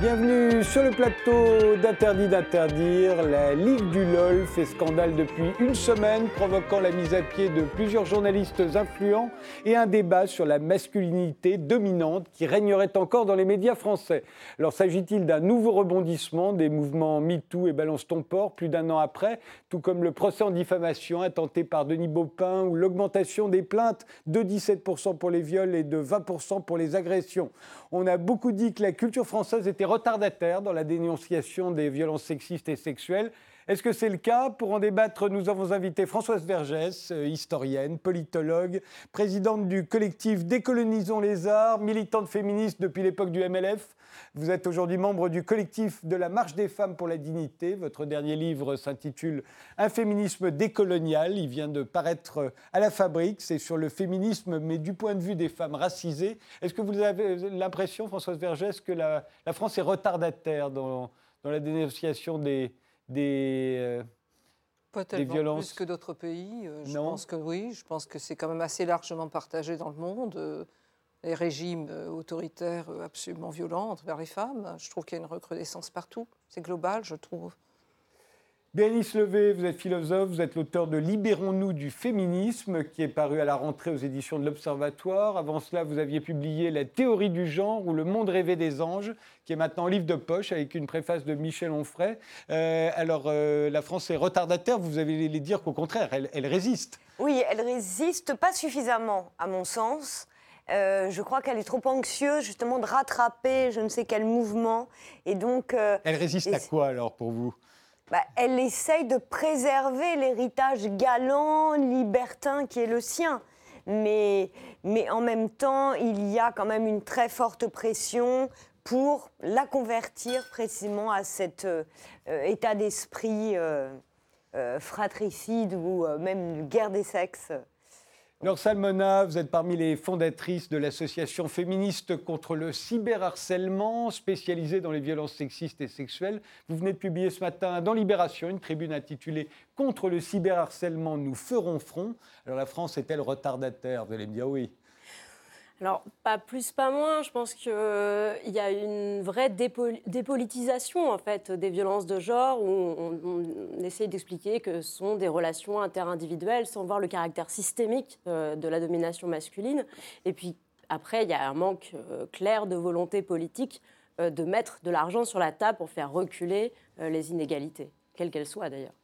Bienvenue sur le plateau d'Interdit d'interdire. La Ligue du LOL fait scandale depuis une semaine, provoquant la mise à pied de plusieurs journalistes influents et un débat sur la masculinité dominante qui régnerait encore dans les médias français. Alors s'agit-il d'un nouveau rebondissement des mouvements MeToo et Balance ton port plus d'un an après, tout comme le procès en diffamation intenté par Denis Baupin ou l'augmentation des plaintes de 17% pour les viols et de 20% pour les agressions? On a beaucoup dit que la culture française était retardataire dans la dénonciation des violences sexistes et sexuelles. Est-ce que c'est le cas Pour en débattre, nous avons invité Françoise Vergès, euh, historienne, politologue, présidente du collectif Décolonisons les arts, militante féministe depuis l'époque du MLF. Vous êtes aujourd'hui membre du collectif de la Marche des femmes pour la dignité. Votre dernier livre s'intitule Un féminisme décolonial. Il vient de paraître à la fabrique. C'est sur le féminisme, mais du point de vue des femmes racisées. Est-ce que vous avez l'impression, Françoise Vergès, que la, France est retardataire dans, dans la dénonciation des, des, euh, pas tellement plus que d'autres pays. Euh, je pense que oui, je pense que c'est quand même assez largement partagé dans le monde. Euh, les régimes autoritaires absolument violents envers les femmes. Je trouve qu'il y a une recrudescence partout. C'est global, je trouve. Béatrice Levé, vous êtes philosophe, vous êtes l'auteur de Libérons-nous du féminisme, qui est paru à la rentrée aux éditions de l'Observatoire. Avant cela, vous aviez publié La théorie du genre ou Le monde rêvé des anges, qui est maintenant livre de poche avec une préface de Michel Onfray. Euh, alors, euh, la France est retardataire, vous avez les dire qu'au contraire, elle, elle, résiste. Oui, elle résiste pas suffisamment, à mon sens. Euh, je crois qu'elle est trop anxieuse justement de rattraper je ne sais quel mouvement. Et donc. elle résiste à quoi alors pour vous? Bah, elle essaye de préserver l'héritage galant, libertin qui est le sien. Mais, mais en même temps, il y a quand même une très forte pression pour la convertir précisément à cet euh, état d'esprit euh, euh, fratricide ou même guerre des sexes. Laure Salmona, vous êtes parmi les fondatrices de l'association féministe contre le cyberharcèlement, spécialisée dans les violences sexistes et sexuelles. Vous venez de publier ce matin dans Libération une tribune intitulée Contre le cyberharcèlement, nous ferons front. Alors la France est-elle retardataire? Vous allez me dire oui. Alors, pas plus, pas moins. Je pense qu'il euh, y a une vraie dépolitisation en fait, des violences de genre où on, essaye d'expliquer que ce sont des relations interindividuelles sans voir le caractère systémique euh, de la domination masculine. Et puis, après, il y a un manque euh, clair de volonté politique de mettre de l'argent sur la table pour faire reculer les inégalités, quelles qu'elles soient d'ailleurs.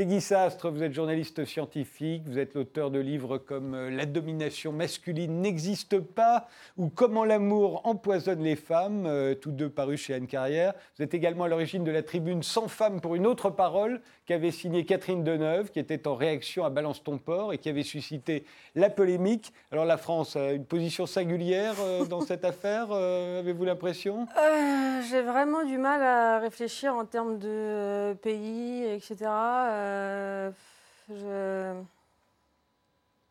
Peggy Sastre, vous êtes journaliste scientifique, vous êtes l'auteur de livres comme euh, La domination masculine n'existe pas ou Comment l'amour empoisonne les femmes, euh, tous deux parus chez Anne Carrière. Vous êtes également à l'origine de la tribune Sans femmes pour une autre parole qu'avait signée Catherine Deneuve, qui était en réaction à Balance ton port et qui avait suscité la polémique. Alors la France a une position singulière euh, dans cette affaire, avez-vous l'impression? J'ai vraiment du mal à réfléchir en termes de pays, etc. Euh,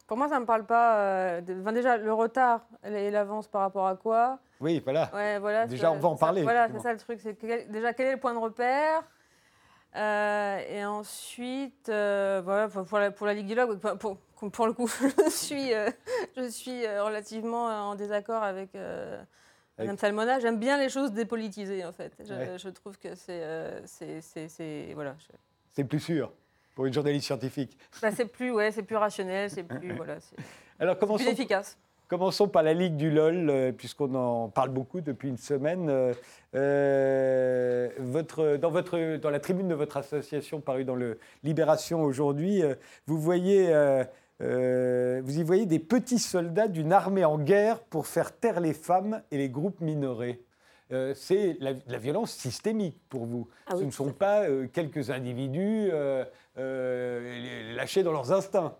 pour moi, ça ne me parle pas. Euh, déjà, le retard et l'avance par rapport à quoi? Oui, voilà. Ouais, voilà déjà, on va en parler. voilà, c'est ça le truc. C'est déjà, quel est le point de repère? Euh, Et ensuite, voilà, pour la, pour la Ligue du Log, pour, pour, le coup, je suis, je suis relativement en désaccord avec. Madame Salmona, j'aime bien les choses dépolitisées en fait. Je, je trouve que c'est, c'est, voilà. C'est plus sûr pour une journaliste scientifique. Bah, c'est plus, ouais, c'est plus rationnel, c'est plus, voilà, Alors, commençons, plus efficace. Commençons par la Ligue du LOL, euh, puisqu'on en parle beaucoup depuis une semaine. Euh, euh, votre, dans, votre, dans la tribune de votre association parue dans le Libération aujourd'hui, vous, voyez, vous y voyez des petits soldats d'une armée en guerre pour faire taire les femmes et les groupes minorés. Euh, c'est la, violence systémique pour vous. Ah Ce ne sont pas euh, quelques individus euh, lâchés dans leurs instincts.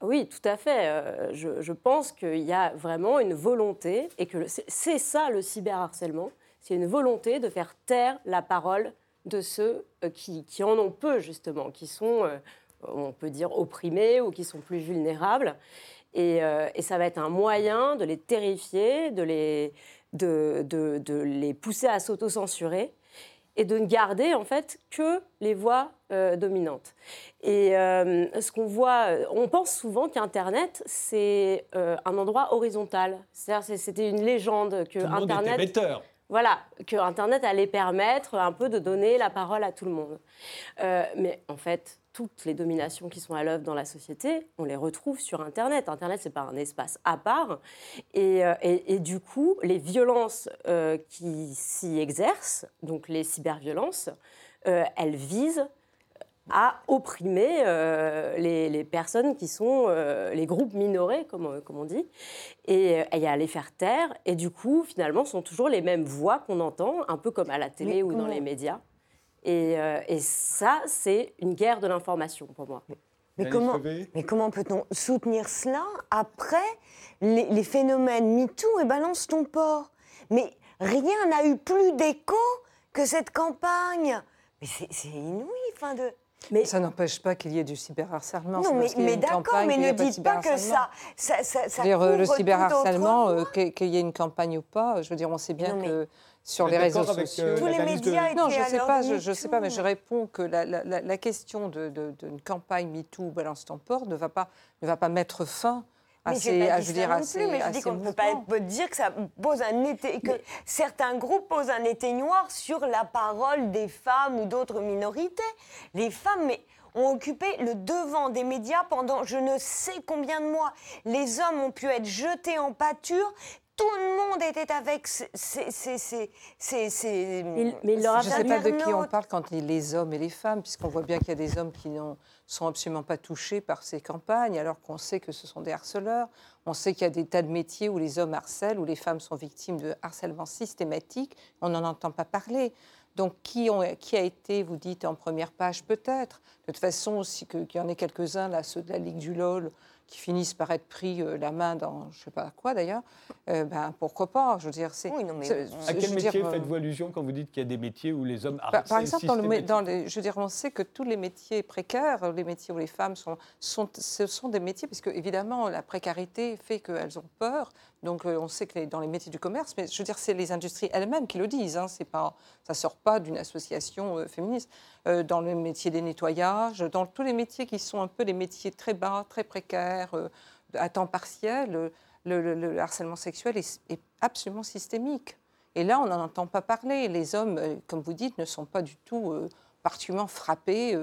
Oui, tout à fait. Je, pense qu'il y a vraiment une volonté, et que c'est ça le cyberharcèlement, c'est une volonté de faire taire la parole de ceux qui, en ont peu, justement, qui sont, on peut dire, opprimés ou qui sont plus vulnérables. et ça va être un moyen de les terrifier, de les, de, de, les pousser à s'auto-censurer et de ne garder en fait que les voix euh, dominantes. Et euh, ce qu'on voit, on pense souvent qu'Internet c'est euh, un endroit horizontal. C'est-à-dire c'était une légende que Tout le Internet. Monde était voilà, que Internet allait permettre un peu de donner la parole à tout le monde. Mais en fait, toutes les dominations qui sont à l'œuvre dans la société, on les retrouve sur Internet. Internet, c'est pas un espace à part. Et, et, du coup, les violences qui s'y exercent, donc les cyberviolences, elles visent à opprimer euh, les, personnes qui sont euh, les groupes minorés, comme, comme on dit, et, à les faire taire. Et du coup, finalement, ce sont toujours les mêmes voix qu'on entend, un peu comme à la télé ou dans les médias. Et, euh, et ça, c'est une guerre de l'information pour moi. Mais comment, mais comment peut-on soutenir cela après les, les phénomènes MeToo et Balance ton port? Mais rien n'a eu plus d'écho que cette campagne. Mais c'est inouï, enfin de... Mais ça n'empêche pas qu'il y ait du cyberharcèlement. Non, mais, mais d'accord, mais ne dites pas que ça. ça, ça, ça dire, le cyberharcèlement, euh, qu'il y ait une campagne ou pas, je veux dire, on sait bien que sur les réseaux euh, sociaux. Tous les médias Non, je ne sais pas, je, sais pas, mais je réponds que la, la, la question d'une de, de, campagne MeToo Balance ton port ne va pas, ne va pas mettre fin mais je veux dire, mais je dis qu'on ne peut pas dire que ça pose un été, que certains groupes posent un éteignoir sur la parole des femmes ou d'autres minorités. Les femmes, mais ont occupé le devant des médias pendant je ne sais combien de mois. Les hommes ont pu être jetés en pâture tout le monde était avec ces... mais je ne sais pas de qui on parle quand on dit les hommes et les femmes, puisqu'on voit bien qu'il y a des hommes qui n'ont sont absolument pas touchés par ces campagnes, alors qu'on sait que ce sont des harceleurs. On sait qu'il y a des tas de métiers où les hommes harcèlent, où les femmes sont victimes de harcèlement systématique. On n'en entend pas parler. Donc, qui, ont, qui, a été, vous dites, en première page Peut-être? De toute façon, qu'il y en ait quelques-uns, là, ceux de la Ligue du LOL, qui finissent par être pris euh, la main dans je ne sais pas quoi d'ailleurs, euh, ben, pourquoi pas Je veux dire, c'est. Oui, à quel métier euh, faites-vous allusion quand vous dites qu'il y a des métiers où les hommes par, par exemple, dans, les, je veux dire, on sait que tous les métiers précaires, les métiers où les femmes sont, sont ce sont des métiers, parce que évidemment la précarité fait qu'elles ont peur. Donc on sait que dans les métiers du commerce, mais je veux dire, c'est les industries elles-mêmes qui le disent. Hein, c'est pas, ça sort pas d'une association féministe. dans le métier des nettoyages, dans tous les métiers qui sont un peu les métiers très bas, très précaires euh, à temps partiel, le, harcèlement sexuel est, absolument systémique. Et là, on n'en entend pas parler. Les hommes, euh, comme vous dites, ne sont pas du tout euh, particulièrement frappés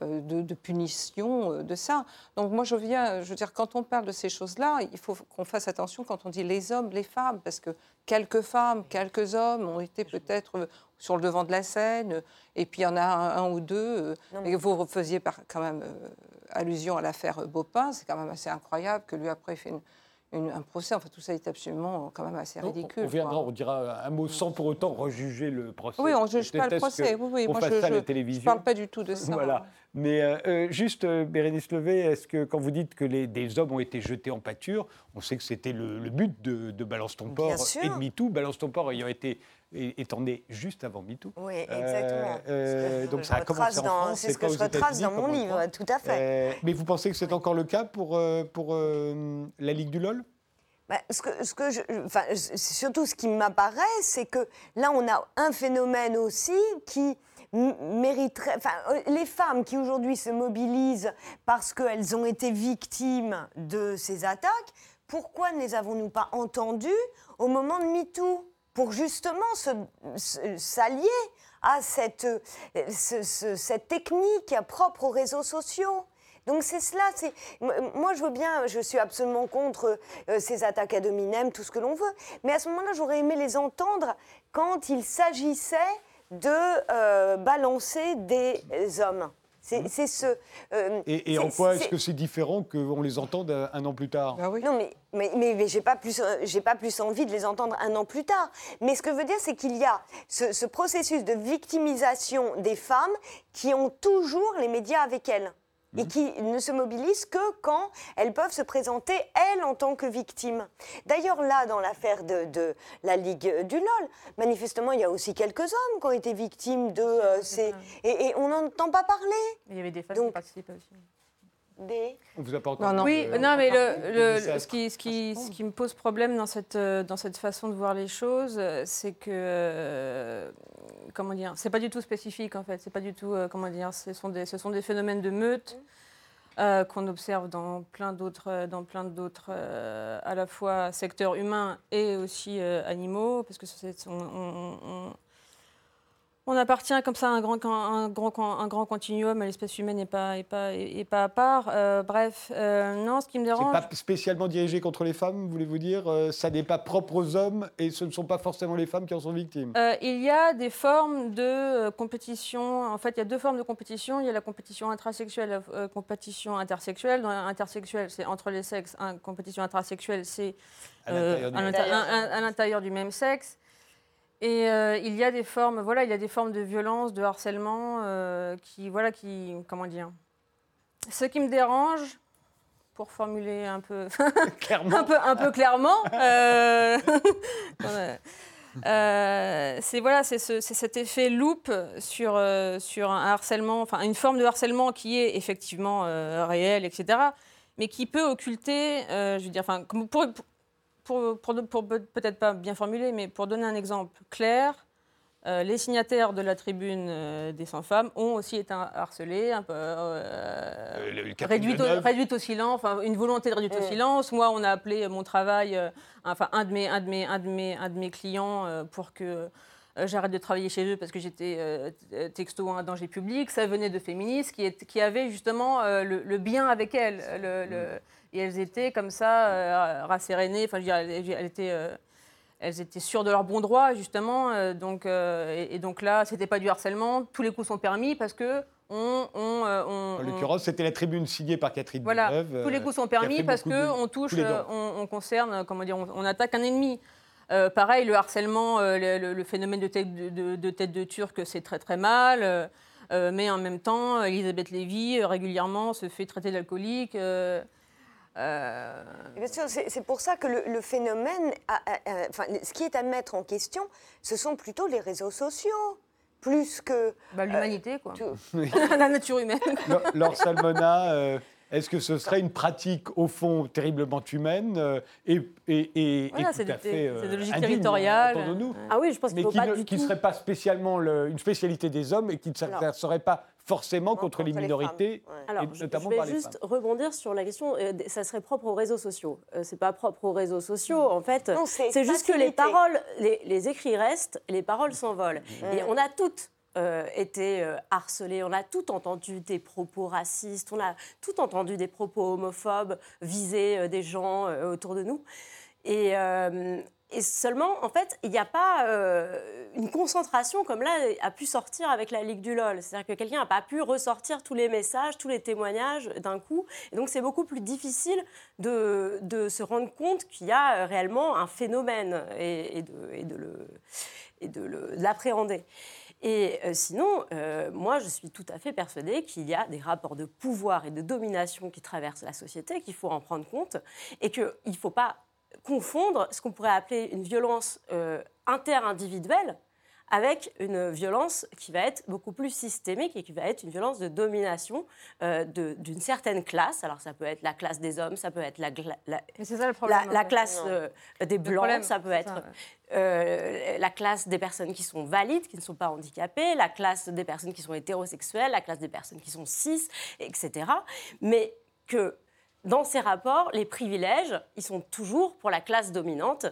de, punition de ça. Donc moi, je viens, je veux dire, quand on parle de ces choses-là, il faut qu'on fasse attention quand on dit les hommes, les femmes, parce que quelques femmes, quelques hommes ont été peut-être sur le devant de la scène, et puis il y en a un, ou deux. et vous faisiez quand même allusion à l'affaire Bopin, c'est quand même assez incroyable que lui après fait un procès. Enfin, tout ça est absolument quand même assez ridicule. On viendra, on dira un mot sans pour autant rejuger le procès. Oui, on ne juge pas le procès. Oui, oui. Moi, je ne parle pas du tout de ça. Voilà. Mais euh, euh, juste, euh, Bérénice Levé, est-ce que quand vous dites que les, des hommes ont été jetés en pâture, on sait que c'était le, but de, Balance ton port et de MeToo, Balance ton port ayant été étant né juste avant MeToo. Oui, exactement. donc ça a commencé en France. C'est ce que je retrace dans mon livre, tout à fait. mais vous pensez que c'est encore le cas pour, pour la Ligue du LOL? Bah, ce que, ce que je, enfin, surtout ce qui m'apparaît, c'est que là, on a un phénomène aussi qui euh, les femmes qui aujourd'hui se mobilisent parce qu'elles ont été victimes de ces attaques, pourquoi ne les avons-nous pas entendues au moment de MeToo pour justement s'allier à cette, cette technique propre aux réseaux sociaux? Donc c'est cela. Moi je veux bien. Je suis absolument contre euh, ces attaques à dominem, tout ce que l'on veut. Mais à ce moment-là, j'aurais aimé les entendre quand il s'agissait de euh, balancer des hommes. C'est mmh. ce. Euh, et, en quoi est-ce que c'est différent qu'on les entende un an plus tard? Ah oui. Non, mais, mais, mais, j'ai pas, plus, pas plus envie de les entendre un an plus tard. Mais ce que je veux dire, c'est qu'il y a ce, processus de victimisation des femmes qui ont toujours les médias avec elles et mhm. qui ne se mobilisent que quand elles peuvent se présenter, elles, en tant que victimes. D'ailleurs, là, dans l'affaire de, la Ligue du LOL, manifestement, il y a aussi quelques hommes qui ont été victimes de euh, ces... Et, on n'entend pas parler. Il y avait des femmes qui participaient aussi. Des... On vous a pas non, non. Oui, non, mais le, ce, qui, ce, qui, ce, qui, me pose problème dans cette, euh, dans cette façon de voir les choses, c'est que euh, comment dire, c'est pas du tout spécifique en fait. C'est pas du tout, euh, comment dire, ce sont des, ce sont des phénomènes de meute. euh, qu'on observe dans plein d'autres, dans plein d'autres, à la fois secteurs humains et aussi animaux, parce que c'est, on, on appartient comme ça à un grand, un grand, un grand continuum, l'espèce humaine n'est pas, pas, pas à part. Euh, bref, euh, non, ce qui me dérange. C'est pas spécialement dirigé contre les femmes, voulez-vous dire euh, Ça n'est pas propre aux hommes et ce ne sont pas forcément les femmes qui en sont victimes Il y a des formes de compétition. En fait, il y a deux formes de compétition. Il y a la compétition intrasexuelle la compétition intersexuelle. Dans intersexuelle, c'est entre les sexes. La compétition intrasexuelle, c'est à l'intérieur du même sexe. Et euh, il y a des formes, voilà, il y a des formes de violence, de harcèlement, euh, qui, voilà, qui, comment dire. Ce qui me dérange, pour formuler un peu, un peu, un peu clairement, euh, c'est voilà, c'est ce, cet effet loop sur sur un harcèlement, enfin une forme de harcèlement qui est effectivement réel, etc., mais qui peut occulter, je veux dire, enfin, pour, pour, peut-être pas bien formuler, mais pour donner un exemple clair, euh, les signataires de la tribune euh, des 100 femmes ont aussi été harcelés, un peu euh, réduites, au, silence, enfin une volonté de réduire au silence. Moi, on a appelé mon travail, enfin un de mes, un de mes, un de mes, un de mes clients pour que j'arrête de travailler chez eux parce que j'étais texto en danger public. Ça venait de féministes qui, qui avaient justement le, bien avec elles. Le, et elles étaient comme ça, euh, rassérénées. Enfin, elles, étaient, euh, elles étaient sûres de leur bon droit, justement. Euh, donc, et, donc là, c'était pas du harcèlement. Tous les coups sont permis parce que on, on, en l'occurrence, c'était la tribune signée par Catherine Voilà, tous les coups sont permis parce que on touche, on, concerne, comment dire, on, attaque un ennemi. Pareil, le harcèlement, le, phénomène de tête de, de, tête de turc, c'est très très mal. mais en même temps, Elisabeth Lévy régulièrement se fait traiter d'alcoolique. Euh, bien sûr, c'est pour ça que le, phénomène, enfin, ce qui est à mettre en question, ce sont plutôt les réseaux sociaux plus que... Bah, L'humanité, quoi. La nature humaine. Laure Salmona, euh, est-ce que ce serait une pratique, au fond, terriblement humaine euh, et, et, et, voilà, tout à fait C'est de logique territoriale. Nous, ah oui, je pense mais qui ne serait pas spécialement une spécialité des hommes et qui ne serait pas forcément contre, les minorités, Alors, notamment je, je vais juste rebondir sur la question, euh, ça serait propre aux réseaux sociaux. Ce euh, c'est pas propre aux réseaux sociaux, en fait. C'est juste que les paroles, les, écrits restent, les paroles s'envolent. Et on a toutes euh, été harcelées, on a tout entendu des propos racistes, on a tout entendu des propos homophobes viser des gens autour de nous. Et, seulement, en fait, il n'y a pas euh, une concentration comme là a pu sortir avec la Ligue du LOL. C'est-à-dire que quelqu'un n'a pas pu ressortir tous les messages, tous les témoignages d'un coup. Et donc, c'est beaucoup plus difficile de, se rendre compte qu'il y a réellement un phénomène et de l'appréhender. Et euh, sinon, euh, moi, je suis tout à fait persuadée qu'il y a des rapports de pouvoir et de domination qui traversent la société, qu'il faut en prendre compte, et qu'il ne faut pas confondre ce qu'on pourrait appeler une violence euh, interindividuelle avec une violence qui va être beaucoup plus systémique et qui va être une violence de domination euh, d'une certaine classe. Alors ça peut être la classe des hommes, ça peut être la, la, classe euh, des blancs, ça peut être la classe des personnes qui sont valides, qui ne sont pas handicapées, la classe des personnes qui sont hétérosexuelles, la classe des personnes qui sont cis, etc. Mais que dans ces rapports, les privilèges, ils sont toujours pour la classe dominante.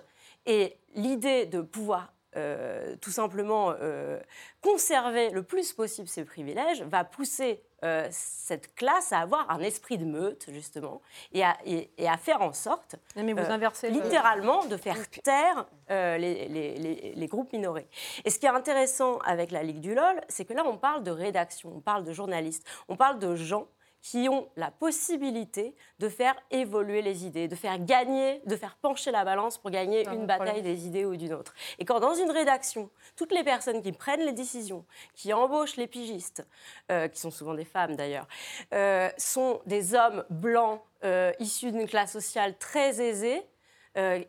Et l'idée de pouvoir euh, tout simplement euh, conserver le plus possible ces privilèges va pousser euh, cette classe à avoir un esprit de meute, justement, et à, et, à faire en sorte, Mais vous inversez littéralement, de faire taire les, les, les, groupes minorés. Et ce qui est intéressant avec la Ligue du LOL, c'est que là, on parle de rédaction, on parle de journalistes, on parle de gens qui ont la possibilité de faire évoluer les idées, de faire gagner, de faire pencher la balance pour gagner une bataille des idées ou d'une autre. Et quand dans une rédaction, toutes les personnes qui prennent les décisions, qui embauchent les pigistes, euh, qui sont souvent des femmes d'ailleurs, euh, sont des hommes blancs euh, issus d'une classe sociale très aisée,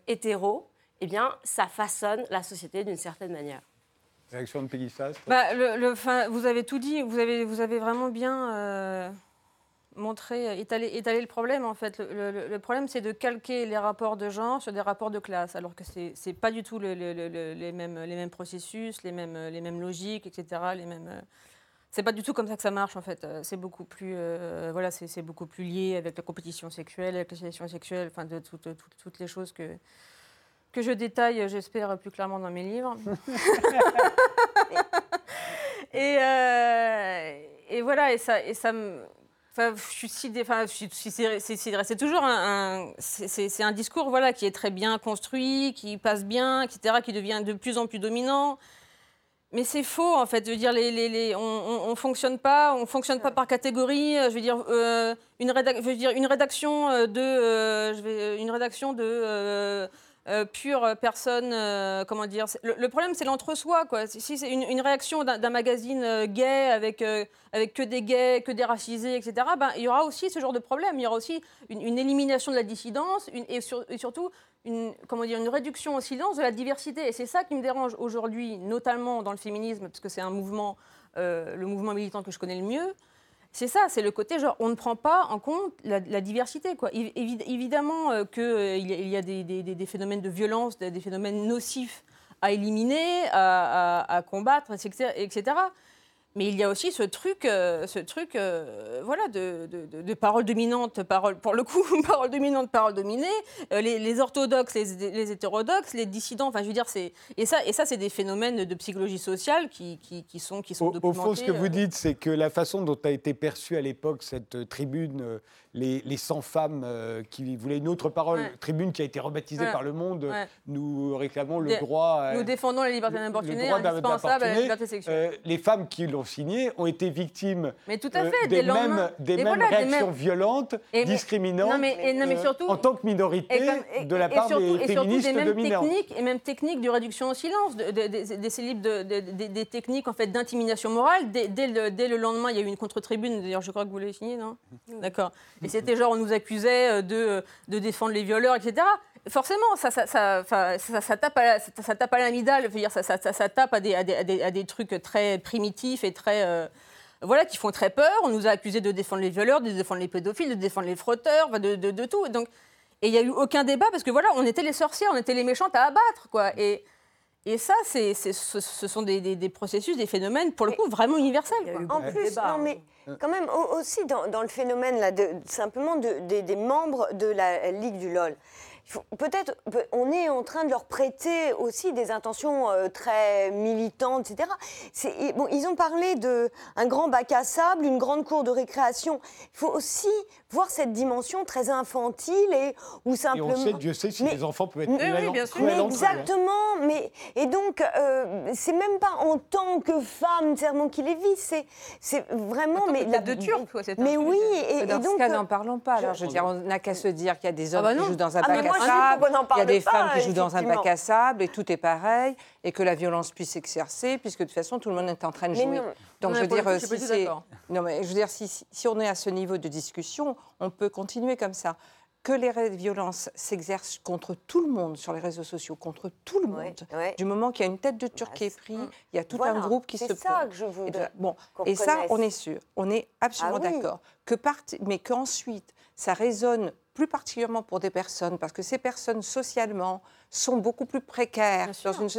hétéro, eh bien, ça façonne la société d'une certaine manière. Réaction de Peggy bah, le, Vous avez tout dit, vous avez, vous avez vraiment bien montrer, étaler, étaler, le problème en fait. Le, problème c'est de calquer les rapports de genre sur des rapports de classe, alors que c'est n'est pas du tout les, mêmes, les mêmes processus, les mêmes, les mêmes logiques, etc. Les mêmes, c'est pas du tout comme ça que ça marche en fait. C'est beaucoup plus, voilà, c'est beaucoup plus lié avec la compétition sexuelle, avec la sélection sexuelle, enfin de toutes, toutes les choses que que je détaille, j'espère, plus clairement dans mes livres. et, et, voilà, et ça, et ça me. Enfin, je suis enfin, c'est toujours un, c'est un discours voilà qui est très bien construit, qui passe bien, etc., qui devient de plus en plus dominant. Mais c'est faux en fait. Je veux dire, les, les, les on, ne fonctionne pas, on fonctionne pas par catégorie. Je veux dire, euh, une, je veux dire une rédaction euh, de, euh, je vais, une rédaction de euh, pure personne, euh, comment dire. Le, problème, c'est l'entre-soi, quoi. Si c'est une, réaction d'un magazine euh, gay avec, avec que des gays, que des racisés, etc., ben, il y aura aussi ce genre de problème. Il y aura aussi une, élimination de la dissidence et, surtout une, comment dire, une réduction au silence de la diversité. Et c'est ça qui me dérange aujourd'hui, notamment dans le féminisme, parce que c'est un mouvement, le mouvement militant que je connais le mieux. C'est ça, c'est le côté genre on ne prend pas en compte la, diversité. Quoi. évidemment euh, qu'il euh, y, a des, phénomènes de violence, des, phénomènes nocifs à éliminer, à, combattre, etc. Mais il y a aussi ce truc, euh, ce truc euh, voilà, de, de, parole dominante, parole, pour le coup, parole dominante, parole dominée, euh, les, orthodoxes, les, hétérodoxes, les dissidents, enfin je veux dire, c'est, et ça, et ça c'est des phénomènes de psychologie sociale qui, qui, sont, qui sont documentés. Au fond, ce que vous dites, c'est que la façon dont a été perçue à l'époque cette tribune, les, les 100 femmes qui voulaient une autre parole, tribune qui a été rebaptisée par le monde, nous réclamons le droit... Nous défendons la liberté d'importuner, indispensable à la liberté sexuelle. les femmes qui l'ont signés ont été victimes mais tout à euh, fait, des, mêmes, des mêmes réactions violentes, discriminantes, euh, en tant que minorité de la part des féministes des mêmes dominants. Techniques, et même techniques de réduction au silence, des, des techniques en fait, d'intimidation morale. Dès, le, dès, le, lendemain, il y a eu une contre-tribune, d'ailleurs je crois que vous l'avez signé, non? D'accord. C'était genre, on nous accusait euh, de, de défendre les violeurs, etc forcément, ça, ça, ça, ça, tape à, ça, tape à l'amidale, ça, ça, tape à des, à, des, à des, trucs très primitifs et très. Euh, voilà, qui font très peur. On nous a accusés de défendre les violeurs, de défendre les pédophiles, de défendre les frotteurs, de, de, tout. Donc, et il n'y a eu aucun débat parce que voilà, on était les sorciers, on était les méchantes à abattre, quoi. Et ça, c'est, ce, ce, sont des, des, processus, des phénomènes, pour le coup, vraiment universels. En plus, non, mais quand même, aussi dans, dans le phénomène, là, de, simplement de, des membres de la Ligue du LOL, peut-être on est en train de leur prêter aussi des intentions euh, très militantes, etc. Bon, ils ont parlé d'un grand bac à sable, une grande cour de récréation. Il faut aussi voir cette dimension très infantile et ou simplement. Et on sait, Dieu sait si les enfants peuvent être oui, bien sûr. Mais exactement, mais et donc euh, c'est même pas en tant que femme serment qui les vit, c'est c'est vraiment mais la de turc, Mais oui, et, dans donc, ce cas, n'en parlons pas. Alors, je veux dire, on n'a qu'à se dire qu'il y a des ah hommes bah qui jouent dans un ah bac à sable, il y a des femmes qui jouent dans un bac à sable, et tout est pareil, et que la violence puisse s'exercer, puisque de toute façon tout le monde est en train de jouer. Donc je veux dire, si non mais je veux dire, si, si on est à ce niveau de discussion, on peut continuer comme ça. Que les violences s'exercent contre tout le monde sur les réseaux sociaux, contre tout le monde. Du moment qu'il y a une tête de Turc qui est prise, il y a tout un groupe qui se C'est ça que je veux. Et, bon, et ça, on est sûr, on est absolument ah d'accord. Que mais qu'ensuite, ça résonne plus particulièrement pour des personnes, parce que ces personnes socialement sont beaucoup plus précaires, dans une,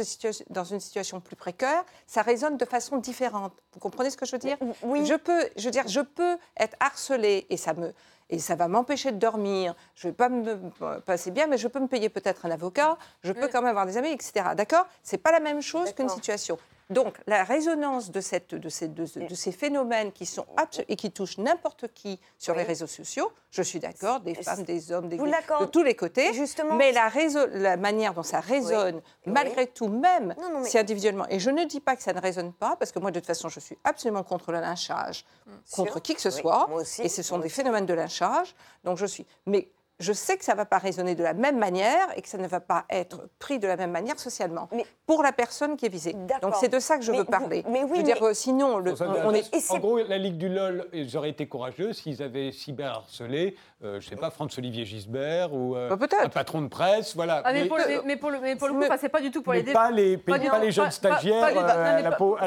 dans une, situation plus précaire, ça résonne de façon différente. Vous comprenez ce que je veux dire? Oui. Je peux, je veux dire, je peux être harcelée et ça me et ça va m'empêcher de dormir. Je ne vais pas me passer bien, mais je peux me payer peut-être un avocat. Je peux quand même avoir des amis, etc. D'accord? C'est pas la même chose qu'une situation. Donc, la résonance de, cette, de, ces, de, ces, phénomènes qui sont et qui touchent n'importe qui sur les réseaux sociaux, je suis d'accord, des femmes, des hommes, des de tous les côtés. Justement. Mais la, la, manière dont ça résonne, malgré tout, même si individuellement, et je ne dis pas que ça ne résonne pas, parce que moi, de toute façon, je suis absolument contre le lynchage, contre qui que ce soit, et ce sont des phénomènes de lynchage. Donc, je suis. Mais je sais que ça ne va pas résonner de la même manière et que ça ne va pas être pris de la même manière socialement mais, pour la personne qui est visée. Donc c'est de ça que je veux parler. mais oui, je veux dire, euh, sinon, le, on, est... En gros, la Ligue du LOL, ils auraient été courageux s'ils avaient cyberharcelé, euh, je ne sais pas, Franz-Olivier Gisbert ou euh, bah, un patron de presse, voilà. Ah, mais, pour le, mais, pour le, mais, pour le, coup, c'est pas du tout pour les défendre. Pas les, pas, pas les jeunes stagiaires à la peau.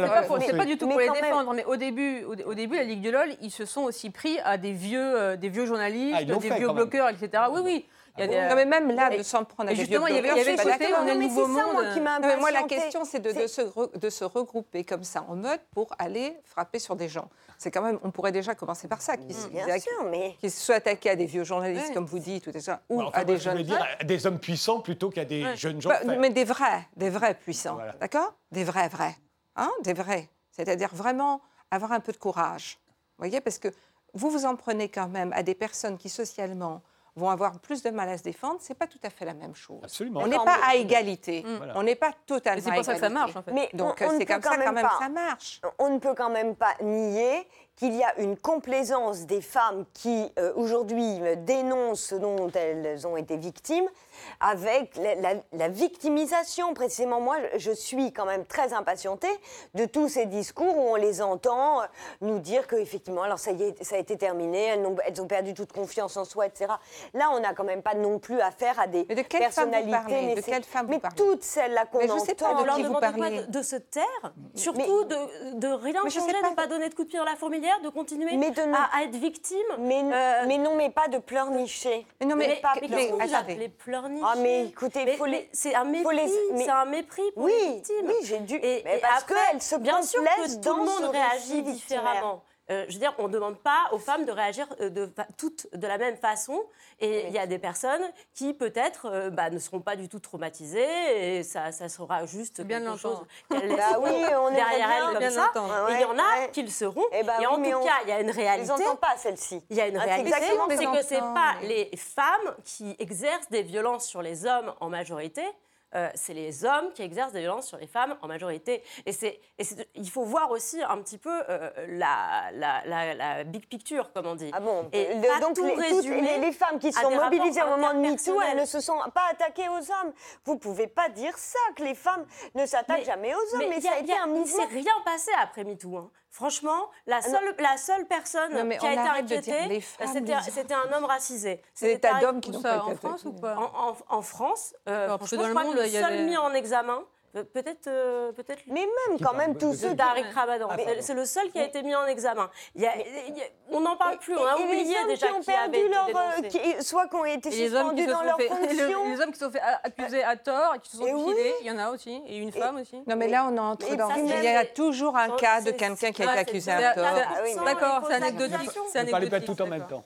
C'est pas du tout pour les défendre, mais au début, au début, la Ligue du LOL, ils se sont aussi pris à des vieux, des vieux journalistes, ah, des vieux bloqueurs, etc. Oui, oui. Il y a, même là, de s'en prendre à Justement, il y avait, il y avait côté, on est le nouveau monde. Moi, qui moi, la question, c'est de, de, se de se regrouper comme ça en mode pour aller frapper sur des gens. C'est quand même, on pourrait déjà commencer par ça, qui, Bien sûr, mais... qui se soit attaqué à des vieux journalistes, comme vous dites, ou, ça, ou à des jeunes. dire des hommes puissants plutôt qu'à des jeunes gens. Bah, mais des vrais, des vrais puissants, d'accord? Des vrais, vrais, hein Des vrais. C'est-à-dire vraiment avoir un peu de courage, vous voyez, parce que vous vous en prenez quand même à des personnes qui socialement vont avoir plus de mal à se défendre, c'est pas tout à fait la même chose. Absolument. On n'est pas à égalité. On n'est pas totalement. C'est pour ça que ça marche en fait. Mais Donc c'est comme ça quand même ça marche. On ne peut quand même pas nier qu'il y a une complaisance des femmes qui euh, aujourd'hui dénoncent ce dont elles ont été victimes avec la, victimisation. Précisément, moi, je suis quand même très impatientée de tous ces discours où on les entend euh, nous dire qu'effectivement, alors ça y est, ça a été terminé, elles ont, elles ont, perdu toute confiance en soi, etc. Là, on n'a quand même pas non plus affaire à des Mais de personnalités. de quelle femme Mais toutes celles-là qu'on entend. Je sais pas, de qui vous parlez. de se taire, surtout de, de, rien changer, de ne pas donner de coup de pied dans la fourmilière, de continuer à, être victime. Mais, euh, mais non, mais pas de pleurnicher. Mais non, mais, pas les pleurnicher ah, mais écoutez, c'est un mépris, c'est un mépris pour oui, les victimes. Oui, j'ai dû. Et, parce qu'elles se bien sûr que tout le monde réagit différemment. Euh, je veux dire, on ne demande pas aux femmes de réagir euh, de, toutes de la même façon. Et il y a des personnes qui, peut-être, euh, bah, ne seront pas du tout traumatisées. Et ça, ça sera juste bien quelque chose bah oui, on derrière elles comme ça. et il y en a qui le seront. Et, eh bah et en tout cas, il y a une réalité. Ils n'entendent pas celle-ci. Il y a une ah, réalité. C'est que ce n'est pas les femmes qui exercent des violences sur les hommes en majorité. Euh, c'est les hommes qui exercent des violences sur les femmes en majorité. Et, c'est, il faut voir aussi un petit peu euh, la, la, big picture, comme on dit. Ah bon et Donc les, les, femmes qui sont mobilisées au moment de MeToo, elles ne se sont pas attaquées aux hommes. Vous ne pouvez pas dire ça, que les femmes ne s'attaquent jamais aux hommes. Mais, ça a, été un mouvement. Il s'est rien passé après MeToo. Hein. Franchement, la ah seule, la seule personne qui a été inquiétée, c'était un homme racisé. C'est des tas d'hommes qui n'ont pas été En France ou pas en, France, euh, franchement, je crois que le seul mis en examen, Peut-être, euh, peut-être. Mais même, quand même, tous ceux. Tariq Ramadan. Ah, c'est le seul qui a été mis en examen. Il y a, on n'en parle plus. On a oublié déjà qui ont perdu leur, euh, qui, soit qui ont été suspendus dans leur fonction. Les, hommes qui se sont fait accuser à tort et qui se sont suicidés, il y en a aussi, et une femme aussi. Non, mais là, on entre dans. Il y a toujours un cas de quelqu'un qui a été accusé à tort. D'accord, c'est anecdotique. Ne parlez pas tout en même temps.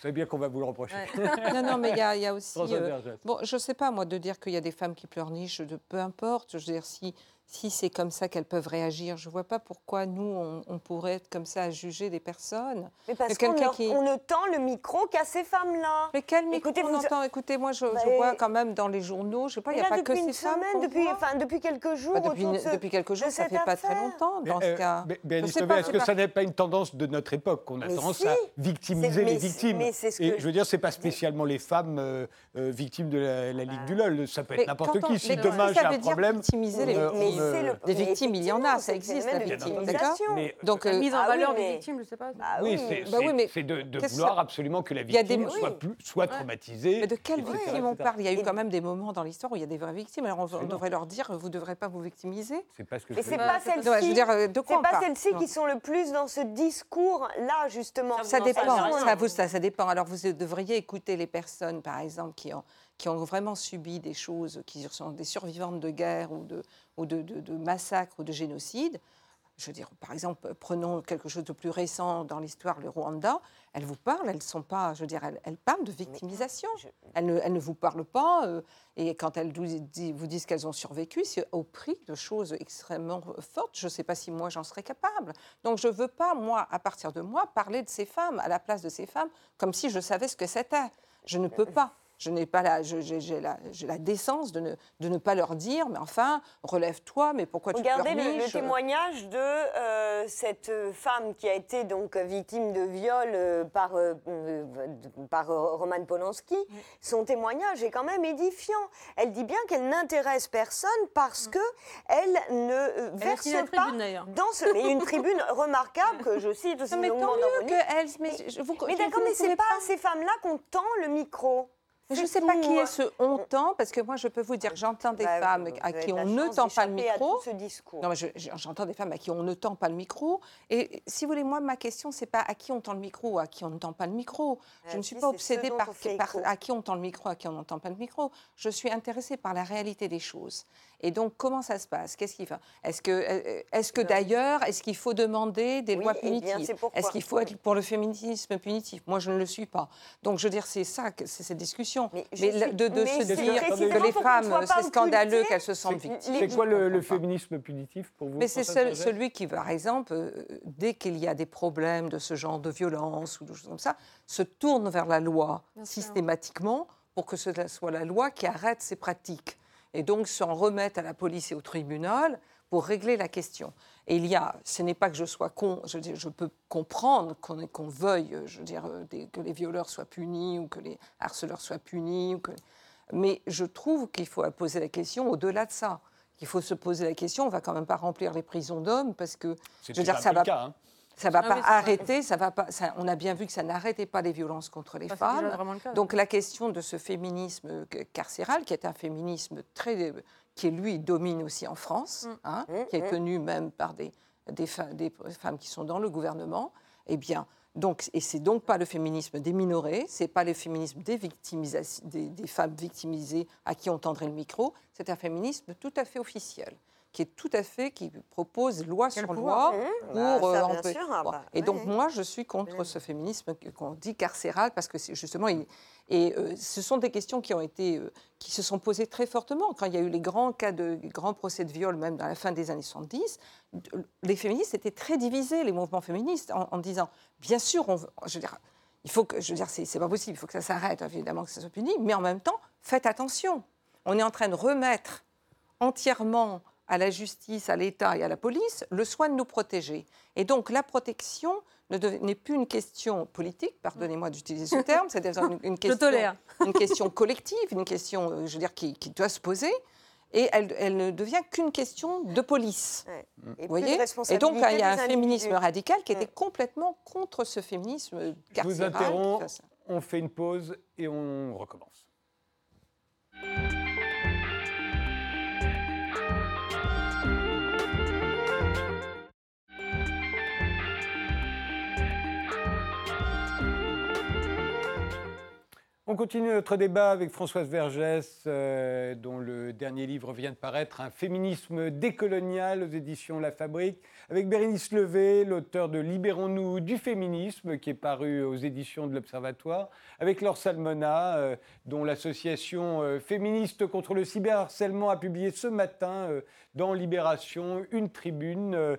C'est bien qu'on va vous le reprocher. non, non, mais il y, a aussi. Euh, bon, je ne sais pas, moi, de dire qu'il y a des femmes qui pleurnichent, de, peu importe. Je veux dire, si si c'est comme ça qu'elles peuvent réagir, je ne vois pas pourquoi nous, on, pourrait être comme ça à juger des personnes. Mais parce qu'on on ne tend le micro qu'à ces femmes-là. Mais quel micro Écoutez, on entend? Écoutez, moi, je, vois quand même dans les journaux, je sais pas, il n'y a pas que ces femmes. Depuis, enfin, depuis quelques jours. depuis, depuis, quelques jours, ça ne fait pas très longtemps dans ce euh, cas. Mais, est-ce que ça n'est pas une tendance de notre époque qu'on a tendance à victimiser les victimes? Et je veux dire, ce n'est pas spécialement les femmes euh, euh, victimes de la, Ligue bah. du LOL, ça peut être n'importe qui. Si demain j'ai un problème. Les des victimes, il y en a, ça existe la victime, d'accord Donc la mise en ah valeur des victimes, je sais pas. Bah oui, c'est de vouloir absolument que la victime soit traumatisée. Mais de quelles victimes on parle Il y a eu quand même des moments dans l'histoire où il y a des vraies victimes. Alors on devrait leur dire, vous ne devrez pas vous victimiser. C'est pas ce que je c'est pas celles-ci. C'est pas celles-ci qui sont le plus dans ce discours-là justement. Ça dépend. Ça dépend. Alors vous devriez écouter les personnes, par exemple, qui ont qui ont vraiment subi des choses, qui sont des survivantes de guerre ou de, ou de, de, massacres ou de génocides. Je veux dire, par exemple, prenons quelque chose de plus récent dans l'histoire, le Rwanda. Elles vous parlent, elles sont pas, je veux dire, elles, parlent de victimisation. Elles, ne, elles, ne, vous parlent pas. Euh, et quand elles vous disent qu'elles ont survécu, c'est au prix de choses extrêmement fortes. Je ne sais pas si moi j'en serais capable. Donc je ne veux pas, moi, à partir de moi, parler de ces femmes, à la place de ces femmes, comme si je savais ce que c'était. Je ne peux pas je n'ai pas la, j'ai la, la, décence de ne, de ne, pas leur dire, mais enfin, relève-toi, mais pourquoi tu Regardez le, le, témoignage de euh, cette femme qui a été donc victime de viol euh, par, euh, par Roman Polanski. Son témoignage est quand même édifiant. Elle dit bien qu'elle n'intéresse personne parce que elle ne verse pas dans ce, mais une tribune remarquable que je cite aussi mais tant mieux que elle, mais, mais, mais d'accord, mais c'est pas à ces femmes-là qu'on tend le micro. Je ne sais pas qui est ce on parce que moi, je peux vous dire, j'entends des bah, femmes à qui on ne tend pas le micro. Ce discours. Non, j'entends des femmes à qui on ne tend pas le micro. Et si vous voulez, moi, ma question, c'est pas à qui on tend le micro ou à qui on ne tend pas le micro. Je ne suis pas obsédée par, à qui on tend le micro, à qui on n'entend pas le micro. Je suis intéressée par la réalité des choses. Et donc, comment ça se passe? Qu'est-ce qu'il fait Est-ce que, euh, est que d'ailleurs, est-ce qu'il faut demander des lois eh punitives? Est-ce qu'il faut être pour le féminisme punitif? Moi, je ne le suis pas. Donc, je veux dire, c'est ça, c'est cette discussion. Mais, de, se dire que les femmes, c'est scandaleux qu'elles se sentent victimes. C'est quoi le, féminisme punitif pour vous? Mais c'est celui qui, par exemple, euh, dès qu'il y a des problèmes de ce genre de violence ou de choses comme ça, se tourne vers la loi systématiquement pour que ce soit la loi qui arrête ces pratiques et donc s'en remettre à la police et au tribunal pour régler la question. Et il y a, ce n'est pas que je sois con, je, je peux comprendre qu'on veuille, je veux dire, euh, que les violeurs soient punis ou que les harceleurs soient punis, ou que, mais je trouve qu'il faut poser la question au-delà de ça. Il faut se poser la question, on va quand même pas remplir les prisons d'hommes parce que, je veux dire, ça va. Cas, hein. Ça ne va ah pas arrêter, ça va pas, on a bien vu que ça n'arrêtait pas les violences contre les femmes. Donc la question de ce féminisme carcéral, qui est un féminisme très, qui lui domine aussi en France, mm. hein, mm, qui est mm. connu même par des, des, femmes qui sont dans le gouvernement, eh bien, donc, et c'est donc pas le féminisme des minorés, c'est pas le féminisme des, des, des femmes victimisées à qui on tendrait le micro, c'est un féminisme tout à fait officiel qui est tout à fait, qui propose loi sur loi pour bah, euh, ah bah, Et donc moi, je suis contre ce féminisme qu'on dit carcéral parce que justement, et euh, ce sont des questions qui ont été, euh, qui se sont posées très fortement quand il y a eu les grands cas de grands procès de viol, même dans la fin des années 70. Les féministes étaient très divisés, les mouvements féministes, en, disant, bien sûr, on, je veux dire, il faut que, je veux dire, c'est pas possible, il faut que ça s'arrête, évidemment, que ça soit puni, mais en même temps, faites attention. On est en train de remettre entièrement à la justice, à l'État et à la police le soin de nous protéger. Et donc la protection n'est plus une question politique, pardonnez-moi d'utiliser ce terme, c'est une, une, question, une question collective, une question, euh, je veux dire, qui, doit se poser. Et elle, ne devient qu'une question de police. Et, Vous voyez? Et donc, il y a un féminisme radical qui était complètement contre ce féminisme carcéral. Je vous interromps, on fait une pause et on recommence. On continue notre débat avec Françoise Vergès, euh, dont le dernier livre vient de paraître, Un féminisme décolonial aux éditions La Fabrique, avec Bérénice Levé, l'auteur de Libérons-nous du féminisme, qui est paru aux éditions de l'Observatoire, avec Laure Salmona, euh, dont l'association euh, féministe contre le cyberharcèlement a publié ce matin dans Libération une tribune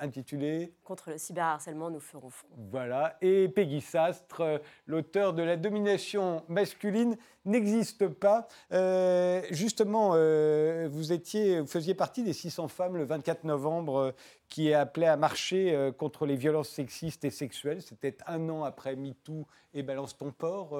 intitulée Contre le cyberharcèlement, nous ferons front. Voilà, et Peggy Sastre, l'auteur de La domination masculine n'existe pas. Euh, justement, euh, vous, étiez, vous faisiez partie des 600 femmes le 24 novembre euh, qui appelaient à marcher contre les violences sexistes et sexuelles. C'était un an après MeToo et Balance ton port,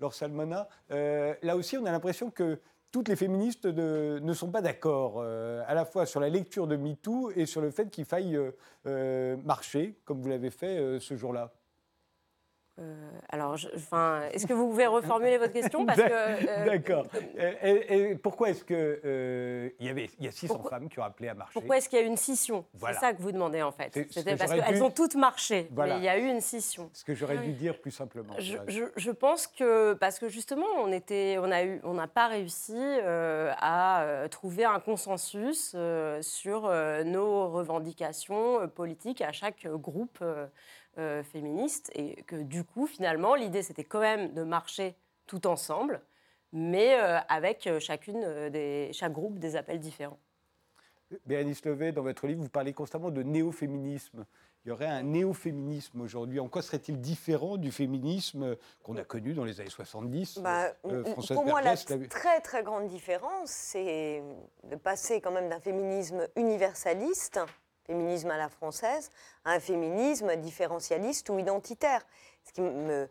Laure Salmona. là aussi, on a l'impression que toutes les féministes ne sont pas d'accord, à la fois sur la lecture de MeToo et sur le fait qu'il faille marcher, comme vous l'avez fait ce jour-là. Euh, alors, est-ce que vous pouvez reformuler votre question euh, D'accord. et, pourquoi est-ce qu'il euh, il y avait il y a 600 femmes qui ont appelé à marcher Pourquoi est-ce qu'il y a eu une scission? C'est ça que vous demandez en fait. C'était parce qu'elles ont toutes marché, mais il y a eu une scission. Ce que j'aurais dû dire plus simplement. Je, pense que parce que justement, on était, on a eu, on n'a pas réussi à trouver un consensus sur nos revendications politiques à chaque groupe euh, féministes et que du coup, finalement, l'idée, c'était quand même de marcher tout ensemble, mais euh, avec euh, chacune des, chaque groupe des appels différents. Bérénice Levé, dans votre livre, vous parlez constamment de néo-féminisme. Il y aurait un néo-féminisme aujourd'hui. En quoi serait-il différent du féminisme qu'on a connu dans les années 70 bah, Pour moi, la très très grande différence, c'est de passer quand même d'un féminisme universaliste féminisme à la française, un féminisme différentialiste ou identitaire. Ce qui me,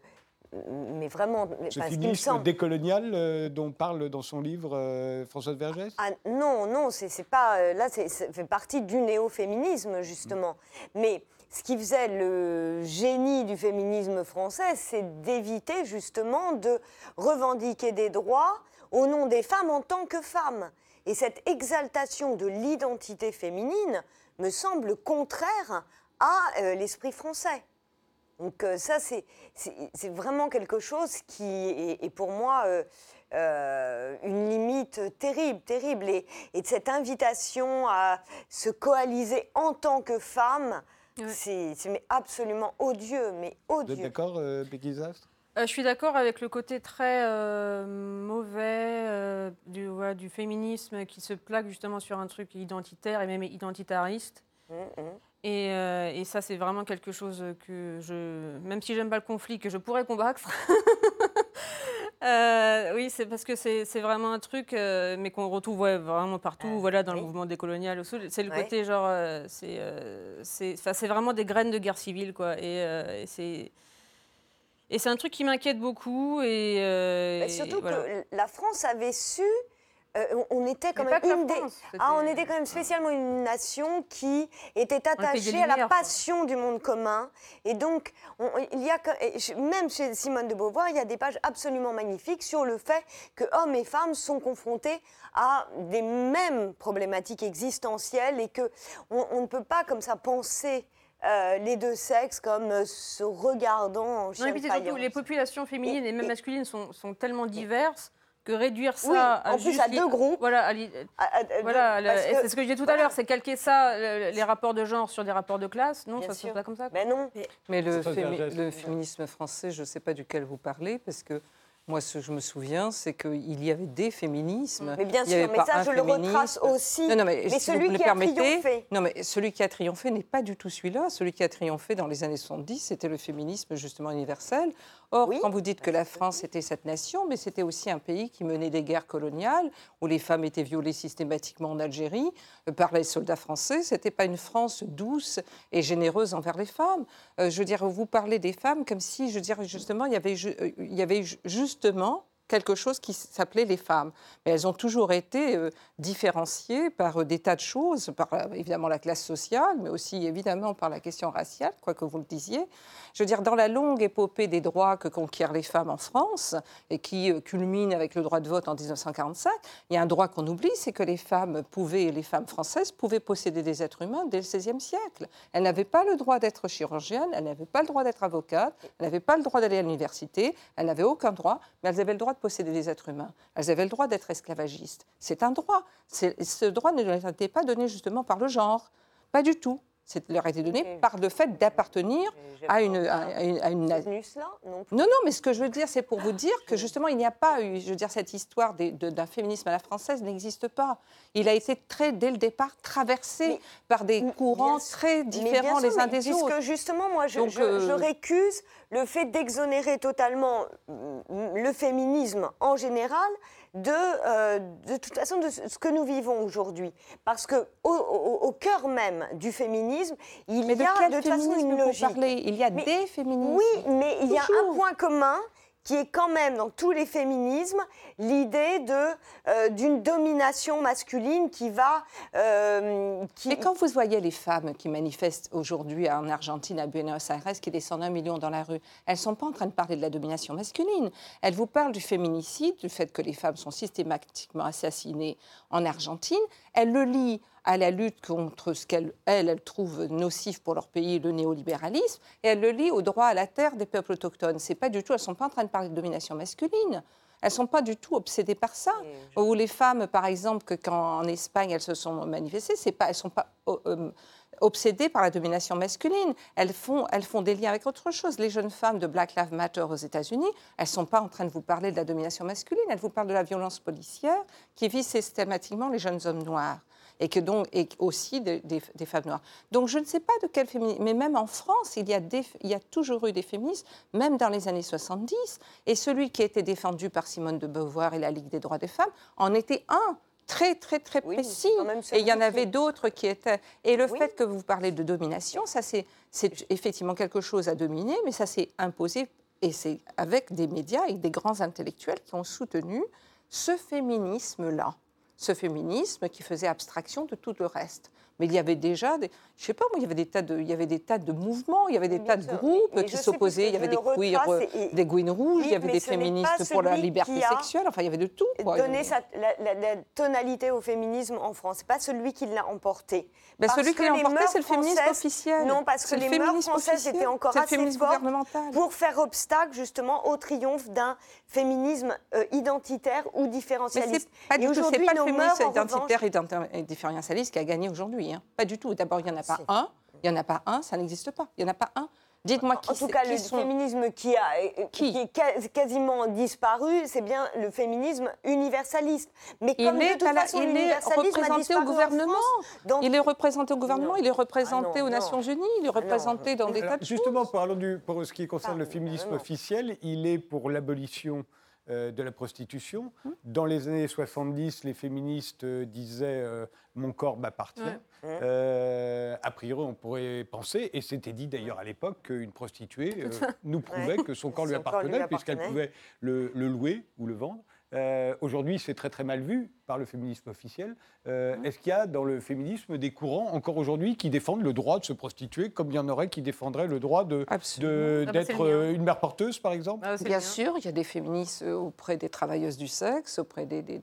mais vraiment, ce féminisme décolonial euh, dont parle dans son livre euh, Françoise Vergès? Ah, Non, non, c'est pas. Euh, là, ça fait partie du néo-féminisme, justement. Mais ce qui faisait le génie du féminisme français, c'est d'éviter justement de revendiquer des droits au nom des femmes en tant que femmes. Et cette exaltation de l'identité féminine me semble contraire à euh, l'esprit français. Donc euh, ça, c'est vraiment quelque chose qui est, pour moi euh, une limite terrible, terrible. Et, de cette invitation à se coaliser en tant que femme, c'est absolument odieux, mais odieux. Vous êtes d'accord, Becky je suis d'accord avec le côté très mauvais du, du, féminisme qui se plaque justement sur un truc identitaire et même identitariste. Mmh, Euh, et, ça, c'est vraiment quelque chose que je, même si j'aime pas le conflit, que je pourrais combattre. Euh, oui, c'est parce que c'est vraiment un truc, euh, mais qu'on retrouve vraiment partout, voilà, dans le mouvement décolonial. C'est le côté genre, c'est vraiment des graines de guerre civile, quoi. Et, c'est et c'est un truc qui m'inquiète beaucoup. Et, surtout que la France avait su euh, on était quand même une des... ah, on était quand même spécialement une nation qui était attachée à la passion du monde commun. Et donc, il y a même chez Simone de Beauvoir, il y a des pages absolument magnifiques sur le fait que hommes et femmes sont confrontés à des mêmes problématiques existentielles et que on, ne peut pas comme ça penser. Euh, les deux sexes comme euh, se regardant en chien non, les populations féminines et, même masculines sont, sont tellement diverses que réduire ça à, en plus à deux groupes. Voilà, voilà c'est ce que je disais tout à l'heure, c'est calquer ça, les rapports de genre sur des rapports de classe. Non, ça ne se passe pas comme ça. Mais non. Mais le, le féminisme français, je ne sais pas duquel vous parlez, parce que moi, ce que je me souviens, c'est qu'il y avait des féminismes. Mais bien sûr, mais ça, je le retrace aussi. Non, non, mais, celui qui a triomphé. Non, mais celui qui a triomphé n'est pas du tout celui-là. Celui qui a triomphé dans les années 70, c'était le féminisme justement universel. Or, quand vous dites que la France était cette nation, mais c'était aussi un pays qui menait des guerres coloniales, où les femmes étaient violées systématiquement en Algérie euh, par les soldats français. C'était pas une France douce et généreuse envers les femmes. Euh, je veux dire, vous parlez des femmes comme si, je veux dire, justement, il y avait, euh, il y avait justement quelque chose qui s'appelait les femmes. Mais elles ont toujours été euh, différenciées par euh, des tas de choses, par euh, évidemment la classe sociale, mais aussi évidemment par la question raciale, quoi que vous le disiez. Je veux dire, dans la longue épopée des droits que conquièrent les femmes en France, et qui culmine avec le droit de vote en 1945, il y a un droit qu'on oublie, c'est que les femmes pouvaient, les femmes françaises pouvaient posséder des êtres humains dès le XVIe siècle. Elles n'avaient pas le droit d'être chirurgiennes, elles n'avaient pas le droit d'être avocates, elles n'avaient pas le droit d'aller à l'université, elles n'avaient aucun droit, mais elles avaient le droit de posséder des êtres humains. Elles avaient le droit d'être esclavagistes. C'est un droit. Ce droit ne leur était pas donné justement par le genre. Pas du tout leur a été donné par le fait d'appartenir à une, à une, non, non, mais ce que je veux dire, c'est pour vous dire que justement, il n'y a pas eu, je veux dire, cette histoire d'un féminisme à la française n'existe pas. Il a été très, dès le départ, traversé par des courants très différents les uns des autres. Puisque justement, moi, je, je, euh, récuse le fait d'exonérer totalement le féminisme en général de, euh, de toute façon de ce que nous vivons aujourd'hui. Parce que au, cœur même du féminisme, il y a de, toute façon une logique. Il y a des féminismes. Oui, mais il y a un point commun qui est quand même dans tous les féminismes l'idée de euh, d'une domination masculine qui va. Euh, qui... quand vous voyez les femmes qui manifestent aujourd'hui en Argentine, à Buenos Aires, qui descendent un million dans la rue, elles sont pas en train de parler de la domination masculine. Elles vous parlent du féminicide, du fait que les femmes sont systématiquement assassinées en Argentine. Elles le lient à la lutte contre ce qu'elle elle, trouve nocif pour leur pays, le néolibéralisme, et elle le lie au droit à la terre des peuples autochtones. C'est pas du tout, elles sont pas en train de parler de domination masculine. Elles sont pas du tout obsédées par ça. Ou les femmes, par exemple, que quand en Espagne elles se sont manifestées, c'est pas, elles sont pas euh, euh, obsédées par la domination masculine. Elles font, elles font des liens avec autre chose. Les jeunes femmes de Black Lives Matter aux États-Unis, elles sont pas en train de vous parler de la domination masculine. Elles vous parlent de la violence policière qui vise systématiquement les jeunes hommes noirs et que donc et aussi des, femmes noires. Donc je ne sais pas de quel féminisme, mais même en France, il y, a il y a toujours eu des féministes, même dans les années 70, et celui qui a été défendu par Simone de Beauvoir et la Ligue des droits des femmes en était un très très très précis. Et il y en avait d'autres qui étaient. Et le fait que vous parlez de domination, ça c'est effectivement quelque chose à dominer, mais ça s'est imposé et c'est avec des médias et des grands intellectuels qui ont soutenu ce féminisme-là ce féminisme qui faisait abstraction de tout le reste. Mais il y avait déjà, des, je sais pas moi, il y avait des tas de, il y avait des tas de mouvements, il y avait des tas de groupes qui s'opposaient, il y avait des queers, euh, des gouines rouges, il y avait des féministes pour la liberté sexuelle, enfin il y avait de tout. Donner la, tonalité au féminisme en France, c'est pas celui qui l'a emporté. Ben celui qui l'a emporté, c'est le féminisme officiel. Non, parce que les mœurs françaises étaient encore assez fortes pour faire obstacle justement au triomphe d'un féminisme euh, identitaire ou différentialiste. Mais pas du tout, c'est pas le féminisme identitaire et différentialiste qui a gagné aujourd'hui. Hein. Pas du tout. D'abord, il n'y en a pas un. Il n'y en a pas un, ça n'existe pas. Il n'y en a pas un. Dites-moi qui En tout cas, le féminisme qui, a, euh, qui, est quasiment disparu, c'est bien le féminisme universaliste. Mais comme il est, de toute façon, il est représenté au gouvernement. Il est représenté au gouvernement, il est représenté ah aux Nations Unies, il est ah représenté dans des tas de Justement, parlons du, pour ce qui concerne le féminisme officiel, il est pour l'abolition euh, de la prostitution. Hum. Dans les années 70, les féministes euh, disaient euh, mon corps m'appartient. a priori, on pourrait penser, et c'était dit d'ailleurs à l'époque, qu'une prostituée nous prouvait que son corps lui appartenait, puisqu'elle pouvait le, louer ou le vendre. Euh, aujourd'hui, c'est très très mal vu par le féminisme officiel. Euh, est-ce qu'il y a dans le féminisme des courants encore aujourd'hui qui défendent le droit de se prostituer, comme il y en aurait qui défendraient le droit de, ah bah, d'être euh, une mère porteuse, par exemple? Ah, Bien sûr, il y a des féministes auprès des travailleuses du sexe, auprès des, des,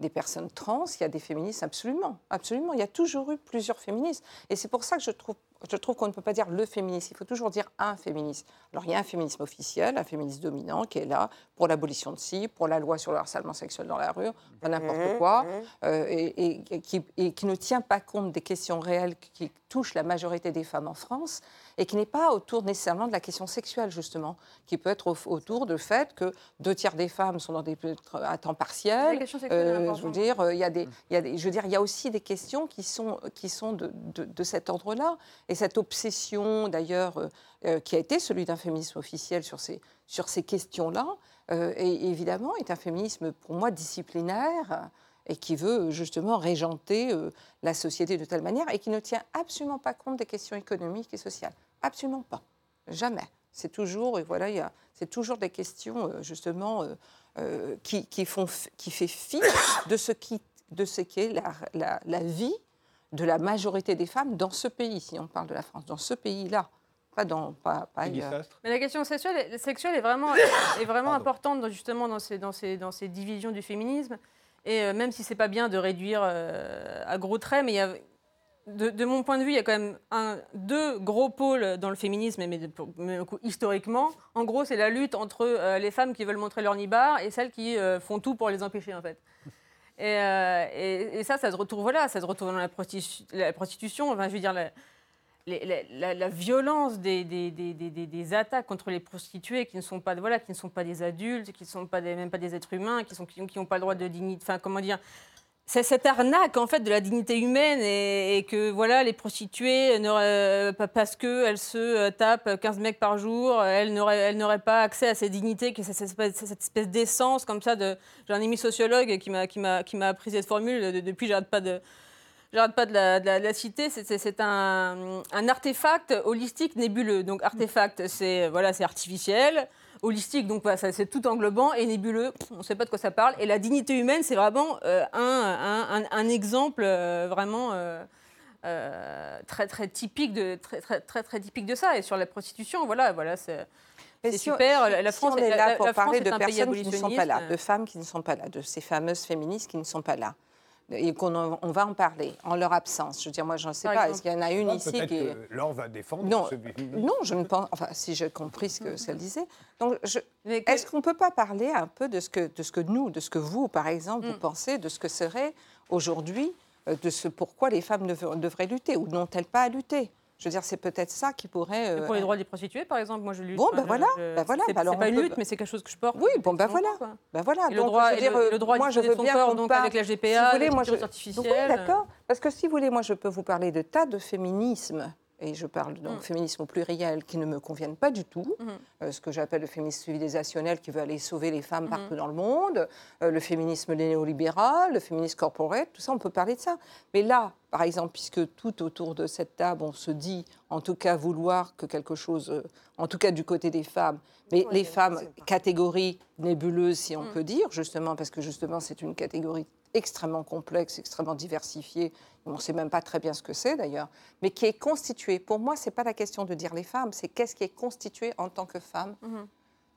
des personnes trans, il y a des féministes, absolument, absolument. Il y a toujours eu plusieurs féministes. Et c'est pour ça que je trouve je trouve qu'on ne peut pas dire le féminisme, il faut toujours dire un féminisme. Alors il y a un féminisme officiel, un féminisme dominant qui est là pour l'abolition de ci, pour la loi sur le harcèlement sexuel dans la rue, pas n'importe mmh, quoi, mmh. Euh, et, qui, et, qui, ne tient pas compte des questions réelles qui touchent la majorité des femmes en France et qui n'est pas autour nécessairement de la question sexuelle, justement, qui peut être autour du fait que deux tiers des femmes sont dans des, à temps partiel. Euh, je veux dire, il y, a des, il y a des, je veux dire, il y a aussi des questions qui sont, qui sont de, de, cet ordre-là. Et cette obsession, d'ailleurs, euh, qui a été celui d'un féminisme officiel sur ces, sur ces questions-là, évidemment, est un féminisme, pour moi, disciplinaire et qui veut justement régenter la société de telle manière et qui ne tient absolument pas compte des questions économiques et sociales. Absolument pas. Jamais. C'est toujours, et voilà, c'est toujours des questions, euh, justement, euh, euh, qui, qui, font, qui fait fi de ce qui de ce qu'est la, la, vie de la majorité des femmes dans ce pays, si on parle de la France, dans ce pays-là. Pas dans, pas, pas. Mais la question sexuelle, sexuelle est vraiment, est vraiment importante justement dans ces, dans, ces, dans ces divisions du féminisme. Et même si c'est pas bien de réduire à gros traits, mais il y a, de, mon point de vue, il y a quand même un, deux gros pôles dans le féminisme, mais, historiquement. En gros, c'est la lutte entre euh, les femmes qui veulent montrer leur nibar et celles qui euh, font tout pour les empêcher, en fait. Euh, et, ça, ça se retrouve voilà, ça se dans la, prostitution. Enfin, je veux dire, la, violence des, des, attaques contre les prostituées qui ne sont pas, voilà, qui ne sont pas des adultes, qui ne sont pas même pas des êtres humains, qui n'ont qui, pas le droit de dignité. Enfin, comment dire c'est cette arnaque en fait de la dignité humaine et, que voilà les prostituées euh, parce qu'elles se euh, tapent 15 mecs par jour elles n'auraient pas accès à cette dignité que cette espèce, cette espèce d'essence comme ça de j'ai un ami sociologue qui m'a appris cette formule depuis j'arrête pas de J'arrête pas de la, citer. C'est un, un, artefact holistique nébuleux. Donc artefact, c'est voilà, c'est artificiel holistique, donc c'est tout englobant, et nébuleux, on ne sait pas de quoi ça parle. Et la dignité humaine, c'est vraiment euh, un, un, exemple euh, vraiment euh, très, très, typique de, très, très, très, très, typique de ça. Et sur la prostitution, voilà, voilà c'est. super. la France est là pour parler de personnes qui ne sont pas là, de femmes qui ne sont pas là, de ces fameuses féministes qui ne sont pas là et qu'on on va en parler en leur absence. Je veux dire, moi, je ne sais pas. Est-ce qu'il y en a une ici qui est... Laure va défendre. Non, non, je ne pense. Enfin, si j'ai compris ce que qu'elle disait. Donc, est-ce qu'on ne peut pas parler un peu de ce que, de ce que nous, de ce que vous, par exemple, vous mm. pensez de ce que serait aujourd'hui, euh, de ce pourquoi les femmes devraient lutter ou n'ont-elles pas à lutter? Je veux dire, c'est peut-être ça qui pourrait. pour les euh, droits des prostituées, par exemple, moi je lutte. Bon, ben voilà, ben voilà. C'est pas une lutte, mais c'est quelque chose que je porte. Oui, bon, ben voilà. Ben voilà. le droit, dire, le, droit moi, je veux son bien corps, donc avec la GPA, si voulez, moi, je... artificielle. Oui, d'accord. Parce que si vous voulez, moi, je peux vous parler de tas de féminisme et je parle donc mm. féminisme au pluriel, qui ne me conviennent pas du tout, mm. euh, ce que j'appelle le féminisme civilisationnel qui veut aller sauver les femmes mm. partout dans le monde, euh, le féminisme néolibéral, le féminisme corporate, tout ça, on peut parler de ça. Mais là, par exemple, puisque tout autour de cette table, on se dit, en tout cas, vouloir que quelque chose, euh, en tout cas du côté des femmes, mais les femmes, catégorie nébuleuse, si on peut dire, justement, parce que justement, c'est une catégorie extrêmement complexe, extrêmement diversifiée. On ne sait même pas très bien ce que c'est d'ailleurs, mais qui est constituée. Pour moi, ce n'est pas la question de dire les femmes, c'est qu'est-ce qui est constitué en tant que femme. Mm-hmm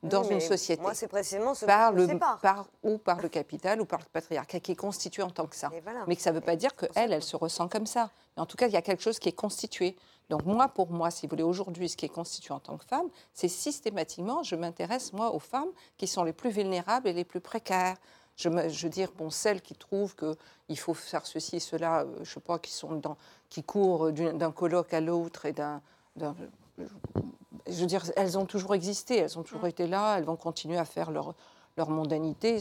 dans une société. Moi, c'est précisément ce par que le, par, Ou par le capital ou par le patriarcat, qui est constitué en tant que ça. Mais que ça ne veut pas dire qu'elle, elle se ressent comme ça. Mais en tout cas, il y a quelque chose qui est constitué. Donc moi, pour moi, si vous voulez, aujourd'hui, ce qui est constitué en tant que femme, c'est systématiquement, je m'intéresse, moi, aux femmes qui sont les plus vulnérables et les plus précaires. Je, veux dire, bon, celles qui trouvent qu'il faut faire ceci et cela, euh, je ne sais pas, qui, sont dans, qui courent d'un colloque à l'autre et d'un je veux dire, elles ont toujours existé, elles ont toujours mm. été là, elles vont continuer à faire leur, leur mondanité.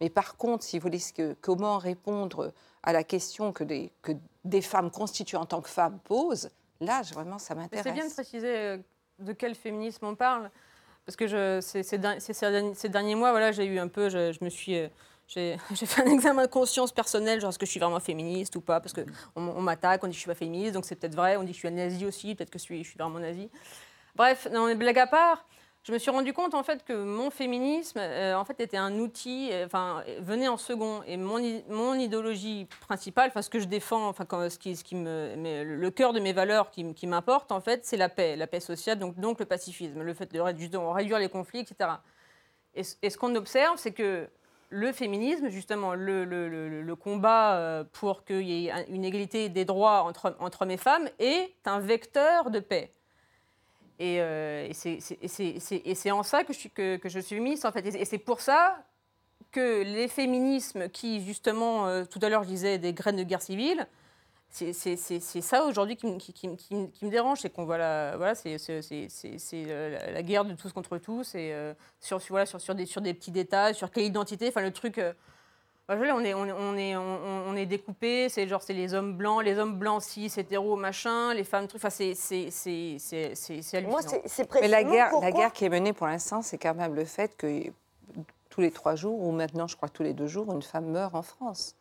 mais par contre, si vous voulez, que, comment répondre à la question que des, que des femmes constituées en tant que femmes posent, là, vraiment, ça m'intéresse. C'est bien de préciser euh, de quel féminisme on parle, parce que je, ces, ces, ces, derniers mois, voilà, j'ai eu un peu, je, je me suis... J'ai fait un examen de conscience personnelle, genre est-ce que je suis vraiment féministe ou pas, parce qu'on on, m'attaque, on dit que je suis pas féministe, donc c'est peut-être vrai, on dit que je suis nazie aussi, peut-être que je suis, je suis vraiment nazie. Bref, non, blague à part, je me suis rendu compte en fait que mon féminisme euh, en fait était un outil, euh, enfin venait en second et mon, mon idéologie principale, enfin ce que je défends, enfin ce qui, ce qui me, mais le cœur de mes valeurs qui, qui m'importe en fait, c'est la paix, la paix sociale, donc donc le pacifisme, le fait de réduire, les conflits, etc. Et, et ce qu'on observe, c'est que le féminisme, justement, le, combat euh, pour qu'il y ait une égalité des droits entre, hommes et femmes, est un vecteur de paix. Euh, et, c'est en ça que je suis, que, en fait. Et c'est pour ça que les féminismes qui, justement, euh, tout à l'heure, je disais des graines de guerre civile, c'est ça aujourd'hui qui, qui, me dérange, c'est qu'on voit la, voilà, c'est euh, la guerre de tous contre tous, et sur, voilà, sur, sur, des, sur des petits détails, sur quelle identité, enfin le truc on est, on, est, on, est découpé, c'est genre c'est les hommes blancs, les hommes blancs cis, hétéros, machin, les femmes, trucs, enfin c'est hallucinant. Moi, c'est Mais la guerre, la guerre qui est menée pour l'instant, c'est quand même le fait que tous les trois jours, ou maintenant je crois tous les deux jours, une femme meurt en France.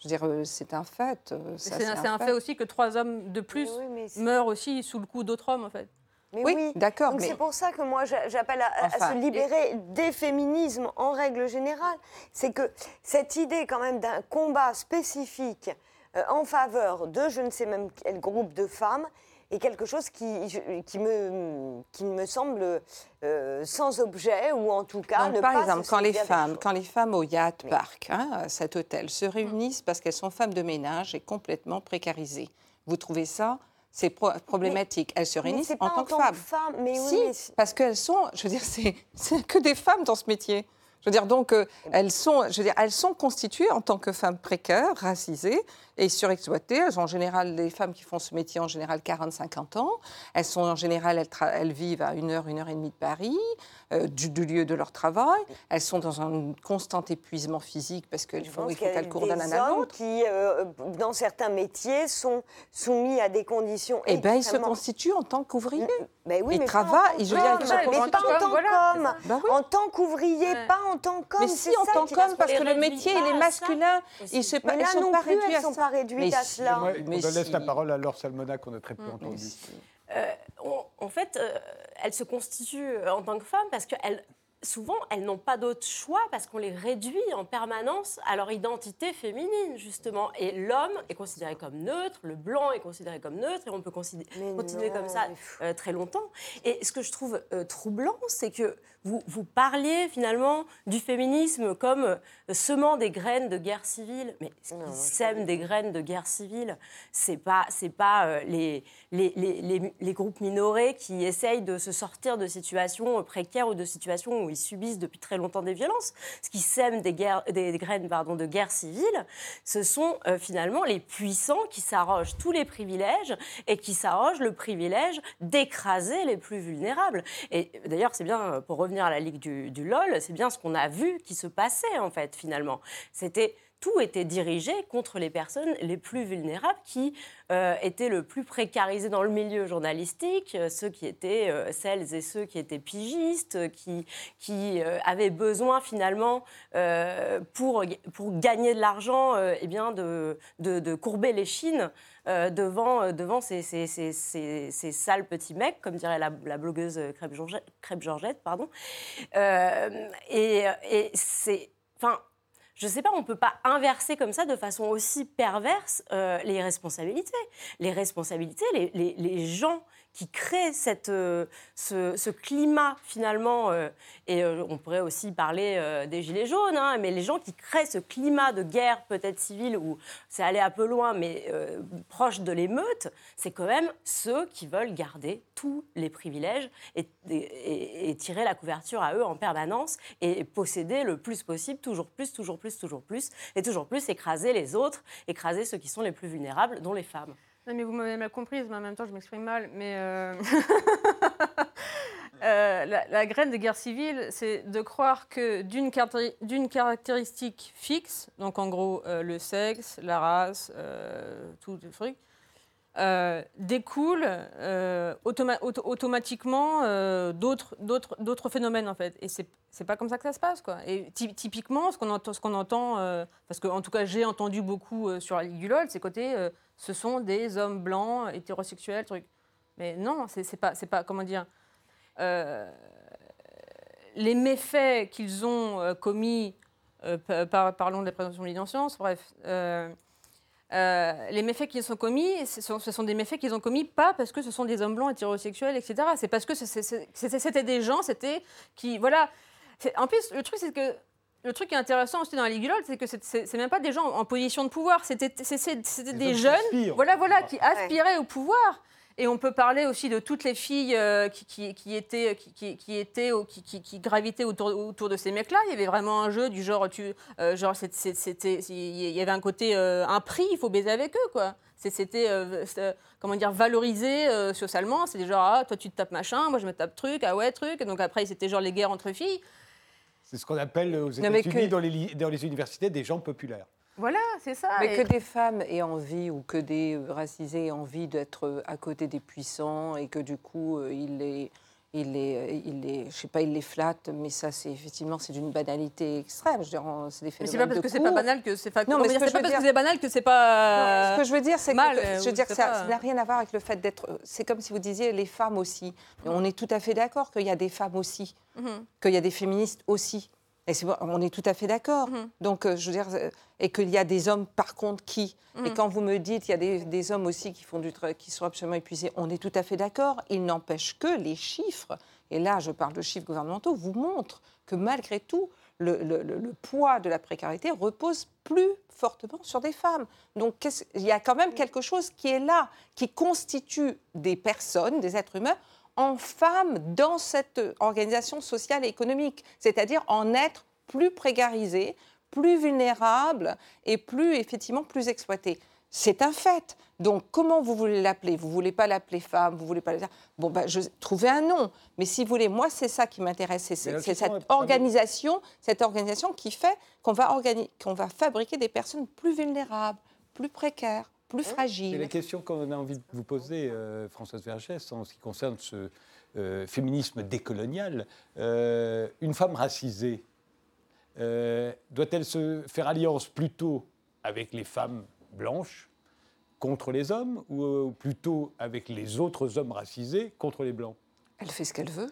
Je veux dire, euh, c'est un fait. Euh, c'est un, fait. aussi que trois hommes de plus meurent aussi sous le coup d'autres hommes, en fait oui, d'accord. C'est pour ça que moi j'appelle à, se libérer des féminismes en règle générale. C'est que cette idée quand même d'un combat spécifique euh, en faveur de je ne sais même quel groupe de femmes est quelque chose qui, qui, me, qui me semble euh, sans objet ou en tout cas ne par pas exemple quand les femmes quand les femmes au Yacht Park hein, cet hôtel se réunissent parce qu'elles sont femmes de ménage et complètement précarisées vous trouvez ça c'est problématique. elles se réunissent en, tant que femmes. mais si, parce qu'elles sont, je veux dire, c'est que des femmes dans ce métier. Je veux dire, donc, euh, elles, sont, je veux dire, elles sont constituées en tant que femmes précaires, racisées et surexploitées. Elles ont en général, les femmes qui font ce métier, en général 40-50 ans. Elles sont en général, elles, elles, vivent à une heure, une heure et demie de Paris. Euh, du, lieu de leur travail. Elles sont dans un constant épuisement physique parce qu'il faut, qu'elles courent d'un an à l'autre. qui, euh, dans certains métiers, sont soumis à des conditions. Eh bien, ils se constituent en tant qu'ouvriers. Ben oui, ils travaillent, je veux dire, mais pas en tant qu'homme. Ben en tant qu'ouvrier, pas en tant qu'homme. Mais si, en tant qu'homme, parce que le métier, il est masculin. Ils se mais là sont pas réduits à sont pas réduites à cela. On laisse la parole à Laure Salmona qu'on a très peu entendu. Euh, en fait, euh, elles se constituent euh, en tant que femmes parce qu'elles souvent, elles n'ont pas d'autre choix parce qu'on les réduit en permanence à leur identité féminine, justement. Et l'homme est considéré comme neutre, le blanc est considéré comme neutre, et on peut continuer comme ça très longtemps. Et ce que je trouve troublant, c'est que vous, vous parliez finalement du féminisme comme euh, semant des graines de guerre civile. Mais ce qui sème des graines de guerre civile, c'est pas, c'est pas euh, les, les, les, les, groupes minorés qui essayent de se sortir de situations précaires ou de situations où ils subissent depuis très longtemps des violences. Ce qui sème des, guerres, des graines pardon, de guerre civile, ce sont euh, finalement les puissants qui s'arrogent tous les privilèges et qui s'arrogent le privilège d'écraser les plus vulnérables. Et d'ailleurs, c'est bien pour revenir à la Ligue du, LOL, c'est bien ce qu'on a vu qui se passait en fait finalement. Tout était dirigé contre les personnes les plus vulnérables qui euh, étaient le plus précarisées dans le milieu journalistique, euh, ceux qui étaient euh, celles et ceux qui étaient pigistes, qui, avaient besoin finalement pour, pour gagner de l'argent eh bien de, courber les chines devant, devant ces, ces, ces, ces, sales petits mecs, comme dirait la, blogueuse Crêpe Georgette. Pardon. et, et c'est... je ne sais pas, on ne peut pas inverser comme ça de façon aussi perverse euh, les responsabilités. Les responsabilités, les, gens qui crée cette, euh, ce, climat finalement, euh, et euh, on pourrait aussi parler des Gilets jaunes, hein, mais les gens qui créent ce climat de guerre peut-être civile, où c'est allé un peu loin, mais proche de l'émeute, c'est quand même ceux qui veulent garder tous les privilèges et, tirer la couverture à eux en permanence et posséder le plus possible, toujours plus, toujours plus, toujours plus, et toujours plus écraser les autres, écraser ceux qui sont les plus vulnérables, dont les femmes. Non, mais vous m'avez mal comprise, mais en même temps, je m'exprime mal. Mais euh, euh, la, graine de guerre civile, c'est de croire que d'une caractéristique fixe, donc en gros euh, le sexe, la race, tout le truc, découle automatiquement d'autres phénomènes en fait. Et c'est pas comme ça que ça se passe quoi. Et typiquement, ce qu'on entend, parce qu'en tout cas j'ai entendu beaucoup sur la Ligue du LOL, c'est côté ce sont des hommes blancs, hétérosexuels, trucs. Mais non, c'est pas, pas, comment dire, euh, les méfaits qu'ils ont euh, commis, euh, parlons de la présomption d'innocence, bref, les méfaits qu'ils ont commis, ce sont, des méfaits qu'ils ont commis pas parce que ce sont des hommes blancs hétérosexuels, etc. C'est parce que c'était des gens, c'était qui, voilà. En plus, le truc, c'est que le truc qui est intéressant aussi dans la Ligue c'est que c'est même pas des gens en position de pouvoir, c'était des jeunes voilà, voilà, qui aspiraient au pouvoir. Et on peut parler aussi de toutes les filles euh, qui, qui, étaient, qui, qui, étaient, qui, qui, gravitaient autour, autour de ces mecs-là. Il y avait vraiment un jeu du genre, tu, euh, genre c'était, il y avait un côté, euh, un prix, il faut baiser avec eux, quoi. C'était, comment dire, valorisé socialement. C'était genre, ah, toi tu te tapes machin, moi je me tape truc, ah ouais, truc. Donc après, c'était genre les guerres entre filles. C'est ce qu'on appelle aux États-Unis, dans, les, dans les universités, des gens populaires. Voilà, c'est ça. Mais que des femmes aient envie ou que des racisés aient envie d'être à côté des puissants et que du coup, euh, ils les il les, il les, je sais pas, il les flatte, mais ça, c'est effectivement, c'est d'une banalité extrême. Je c'est des phénomènes Mais c'est pas parce que c'est pas banal que c'est pas. Non, mais c'est pas parce que c'est banal que c'est pas. ce que je veux dire, c'est que, je veux dire que ça n'a rien à voir avec le fait d'être. C'est comme si vous disiez les femmes aussi. On est tout à fait d'accord qu'il y a des femmes aussi, mhm. qu'il y a des féministes aussi. Et on est tout à fait d'accord. Mhm. Donc, euh, je veux dire, euh, et qu'il y a des hommes, par contre, qui. Et mhm. quand vous me dites, il y a des, des, hommes aussi qui, font du qui sont absolument épuisés, on est tout à fait d'accord. Il n'empêche que les chiffres, et là, je parle de chiffres gouvernementaux, vous montrent que malgré tout, le, le, le, poids de la précarité repose plus fortement sur des femmes. Donc il y a quand même quelque chose qui est là, qui constitue des personnes, des êtres humains, en femmes dans cette organisation sociale et économique, c'est-à-dire en être plus précarisées, plus vulnérables et plus effectivement plus exploitées. C'est un fait. Donc, comment vous voulez l'appeler? Vous voulez pas l'appeler femme Vous voulez pas dire? Bon, ben, je trouvez un nom. Mais si vous voulez, moi, c'est ça qui m'intéresse. C'est cette organisation, cette organisation qui fait qu'on va, qu'on va fabriquer des personnes plus vulnérables, plus précaires, plus. C'est la question qu'on a envie de vous poser, euh, Françoise Vergès, en ce qui concerne ce euh, féminisme décolonial. Euh, une femme racisée, doit-elle se faire alliance plutôt avec les femmes blanches contre les hommes ou plutôt avec les autres hommes racisés contre les blancs? Elle fait ce qu'elle veut.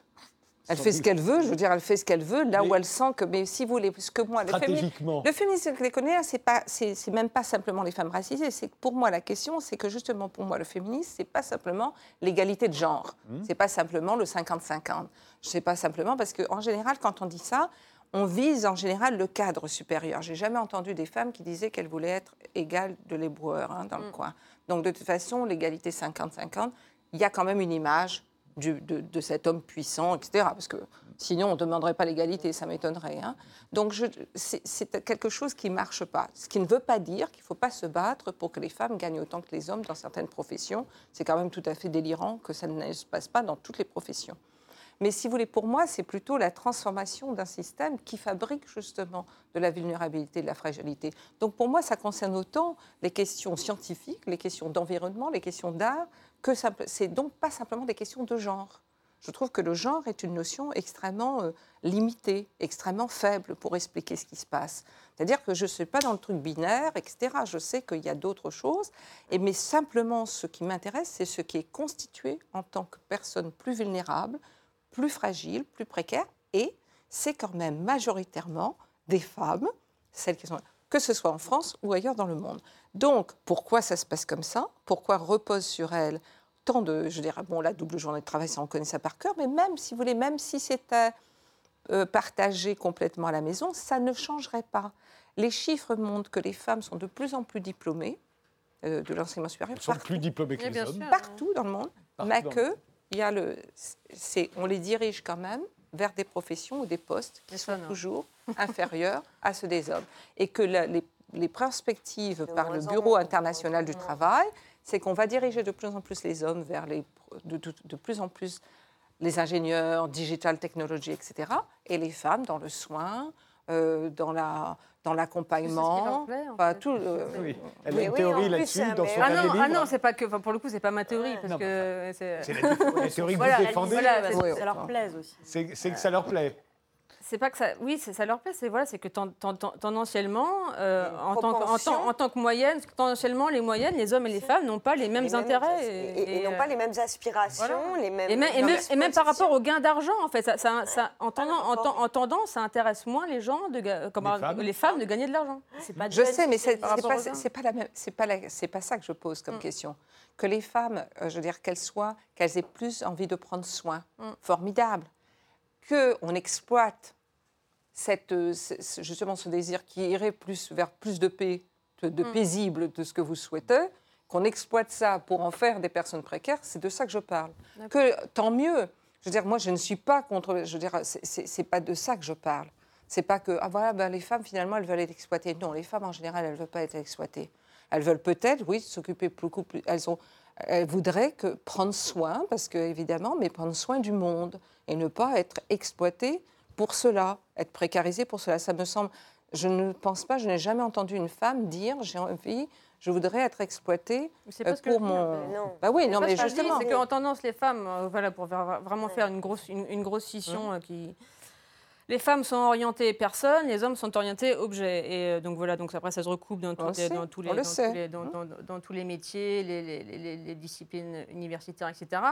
Elle fait ce qu'elle veut, je veux dire, elle fait ce qu'elle veut, là où elle sent que, mais si vous voulez, ce que moi, le, féminisme, le féminisme c'est pas, c'est même pas simplement les femmes racisées. C'est pour moi la question, c'est que justement pour moi le féminisme, c'est pas simplement l'égalité de genre, mmh. c'est pas simplement le 50-50. Je sais pas simplement parce que en général, quand on dit ça, on vise en général le cadre supérieur. J'ai jamais entendu des femmes qui disaient qu'elles voulaient être égales de l'éboueur hein, dans le mmh. coin. Donc de toute façon, l'égalité 50-50, il y a quand même une image de, cet homme puissant, etc. Parce que sinon, on ne demanderait pas l'égalité, ça m'étonnerait. Hein. Donc, c'est quelque chose qui ne marche pas. Ce qui ne veut pas dire qu'il ne faut pas se battre pour que les femmes gagnent autant que les hommes dans certaines professions. C'est quand même tout à fait délirant que ça ne se passe pas dans toutes les professions. Mais si vous voulez, pour moi, c'est plutôt la transformation d'un système qui fabrique justement de la vulnérabilité, de la fragilité. Donc pour moi, ça concerne autant les questions scientifiques, les questions d'environnement, les questions d'art, que c'est donc pas simplement des questions de genre. Je trouve que le genre est une notion extrêmement euh, limitée, extrêmement faible pour expliquer ce qui se passe. C'est-à-dire que je ne suis pas dans le truc binaire, etc. Je sais qu'il y a d'autres choses, mais simplement ce qui m'intéresse, c'est ce qui est constitué en tant que personne plus vulnérable, plus fragile, plus précaire, et c'est quand même majoritairement des femmes, celles qui sont que ce soit en France ou ailleurs dans le monde. Donc, pourquoi ça se passe comme ça? Pourquoi repose sur elles tant de, je dirais, bon, la double journée de travail, ça on connaît ça par cœur, mais même si vous voulez, même si c'était euh, partagé complètement à la maison, ça ne changerait pas. Les chiffres montrent que les femmes sont de plus en plus diplômées euh, de l'enseignement supérieur. Elles sont plus diplômées que les hommes. Partout dans le monde, mais que il y a le, on les dirige quand même vers des professions ou des postes qui sont toujours inférieurs à ceux des hommes. Et que les, perspectives par le Bureau international du travail, c'est qu'on va diriger de plus en plus les hommes vers les, de, plus en plus les ingénieurs, digital technology, etc. Et les femmes dans le soin, euh, dans la dans l'accompagnement. Enfin, tout. oui. Elle a une théorie là-dessus dans son ah non, ah non, c'est pas que. pour le coup, c'est pas ma théorie parce que c'est la, théorie que vous défendez. ça leur plaise aussi. C'est que ça leur plaît c'est pas que ça. Oui, ça leur plaît. C'est voilà, c'est que tendanciellement, euh, en, tant que, en, tant, que moyenne, tendanciellement, les moyennes, les hommes et les femmes n'ont pas les mêmes intérêts et, n'ont pas les mêmes aspirations, les mêmes. Et même, et même, par rapport au gain d'argent, en fait, ça, ça, en, en, tendance, ça intéresse moins les gens de, comme les, femmes. les, femmes. de gagner de l'argent. Je sais, mais c'est pas, pas la même. C'est pas c'est pas ça que je pose comme mm. question. Que les femmes, euh, je veux dire, qu'elles soient, qu'elles aient plus envie de prendre soin, mm. formidable. Que on exploite cette, euh, justement ce désir qui irait plus vers plus de paix, de, mm. paisible, de ce que vous souhaitez, qu'on exploite ça pour en faire des personnes précaires, c'est de ça que je parle. Que tant mieux. Je veux dire, moi, je ne suis pas contre. Je veux dire, c'est pas de ça que je parle. C'est pas que ah voilà, ben, les femmes finalement elles veulent être exploitées. Non, les femmes en général elles ne veulent pas être exploitées. Elles veulent peut-être, oui, s'occuper beaucoup plus. Elles ont, elles voudraient que prendre soin, parce que évidemment, mais prendre soin du monde et ne pas être exploitées pour cela, être précarisée pour cela. Ça me semble. Je ne pense pas, je n'ai jamais entendu une femme dire j'ai envie, je voudrais être exploitée euh, pour mon. Non. Bah oui, non, mais justement. C'est qu'en tendance, les femmes, euh, voilà, pour vraiment faire une grosse, une, grosse scission euh, qui. Les femmes sont orientées personnes, les hommes sont orientés objets. Et donc voilà, donc après ça se recoupe dans, tous les, dans, tous les, dans, tous les métiers, les, les, disciplines universitaires, etc.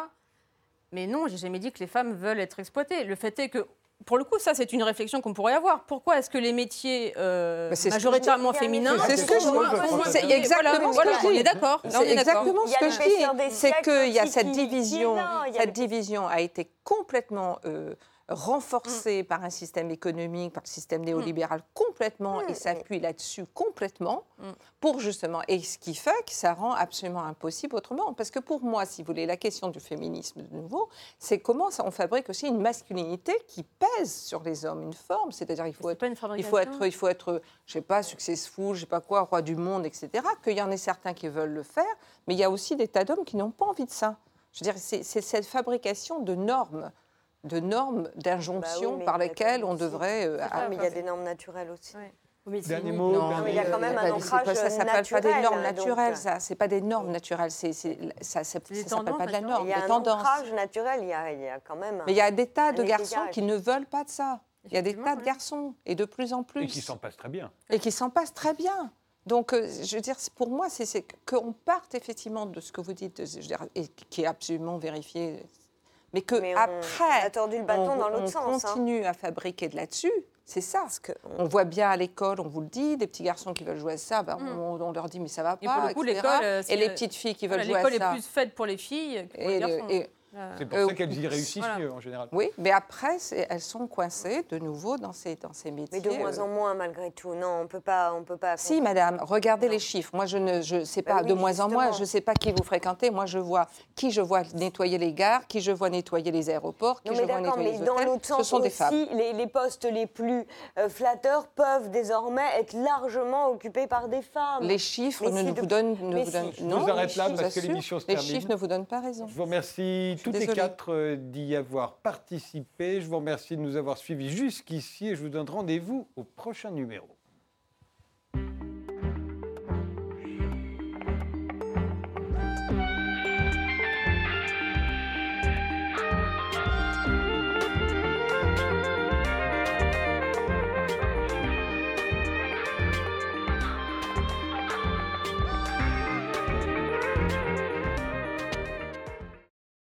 Mais non, j'ai jamais dit que les femmes veulent être exploitées. Le fait est que pour le coup, ça, c'est une réflexion qu'on pourrait avoir. Pourquoi est-ce que les métiers euh, majoritairement féminins... C'est ce que je C'est exactement ce que je dis. On est d'accord. C'est exactement ce que je dis. C'est qu'il y a cette division. Cette division a été complètement... Euh, renforcé mm. par un système économique, par le système mm. néolibéral complètement, et s'appuie là-dessus complètement, mm. pour justement, et ce qui fait que ça rend absolument impossible autrement. Parce que pour moi, si vous voulez, la question du féminisme, de nouveau, c'est comment ça, on fabrique aussi une masculinité qui pèse sur les hommes, une forme, c'est-à-dire il faut être, il faut être, il faut être, je sais pas, successful, je sais pas quoi, roi du monde, etc. Qu'il y en ait certains qui veulent le faire, mais il y a aussi des tas d'hommes qui n'ont pas envie de ça. Je veux dire, c'est cette fabrication de normes de normes, d'injonctions bah par lesquelles on devrait. Euh, ah, mais il y a des normes naturelles aussi. Oui. Dernier mot. Non, mais il y a quand même un ancrage Ça ne s'appelle pas des normes naturelles, ça. C'est pas des normes naturelles. C'est, ça ne s'appelle pas de la norme. Il y a un ancrage naturel. Il y a, il y a quand même. Mais il y a des tas de garçons qui ne veulent pas de ça. Il y a des tas de garçons et de plus en plus. Et qui s'en passent très bien. Et qui s'en passent très bien. Donc, euh, je veux dire, pour moi, c'est qu'on parte effectivement de ce que vous dites, je veux dire, et qui est absolument vérifié mais que après, on, le bâton dans l'autre sens, hein. continue à fabriquer de là-dessus. C'est ça. Que on voit bien à l'école, on vous le dit, des petits garçons qui veulent jouer à ça, ben, mm. on, leur dit mais ça va pas. Et, euh, et les petites filles qui veulent jouer à ça. L'école est plus faite pour les filles que pour les garçons. C'est pour ça qu'elles y réussissent mieux en général. Oui, mais après, elles sont coincées de nouveau dans ces, dans ces métiers. Mais de moins en moins malgré tout. Non, on peut pas, on peut pas. Si, madame, regardez les chiffres. Moi, je ne je sais pas, bah de moins en moins, je ne sais pas qui vous fréquentez. Moi, je vois qui je vois nettoyer les gares, qui je vois nettoyer les aéroports, qui je vois nettoyer les hôtels. Dans l'autre sens Ce sont des femmes. Les, les, postes les plus euh, flatteurs peuvent désormais être largement occupés par des femmes. Les chiffres ne, vous donnent. Ne vous donnent... Non, je vous arrête là parce que l'émission se termine. Les chiffres ne vous donnent pas raison. Je vous remercie toutes les quatre d'y avoir participé. Je vous remercie de nous avoir suivis jusqu'ici et je vous donne rendez-vous au prochain numéro.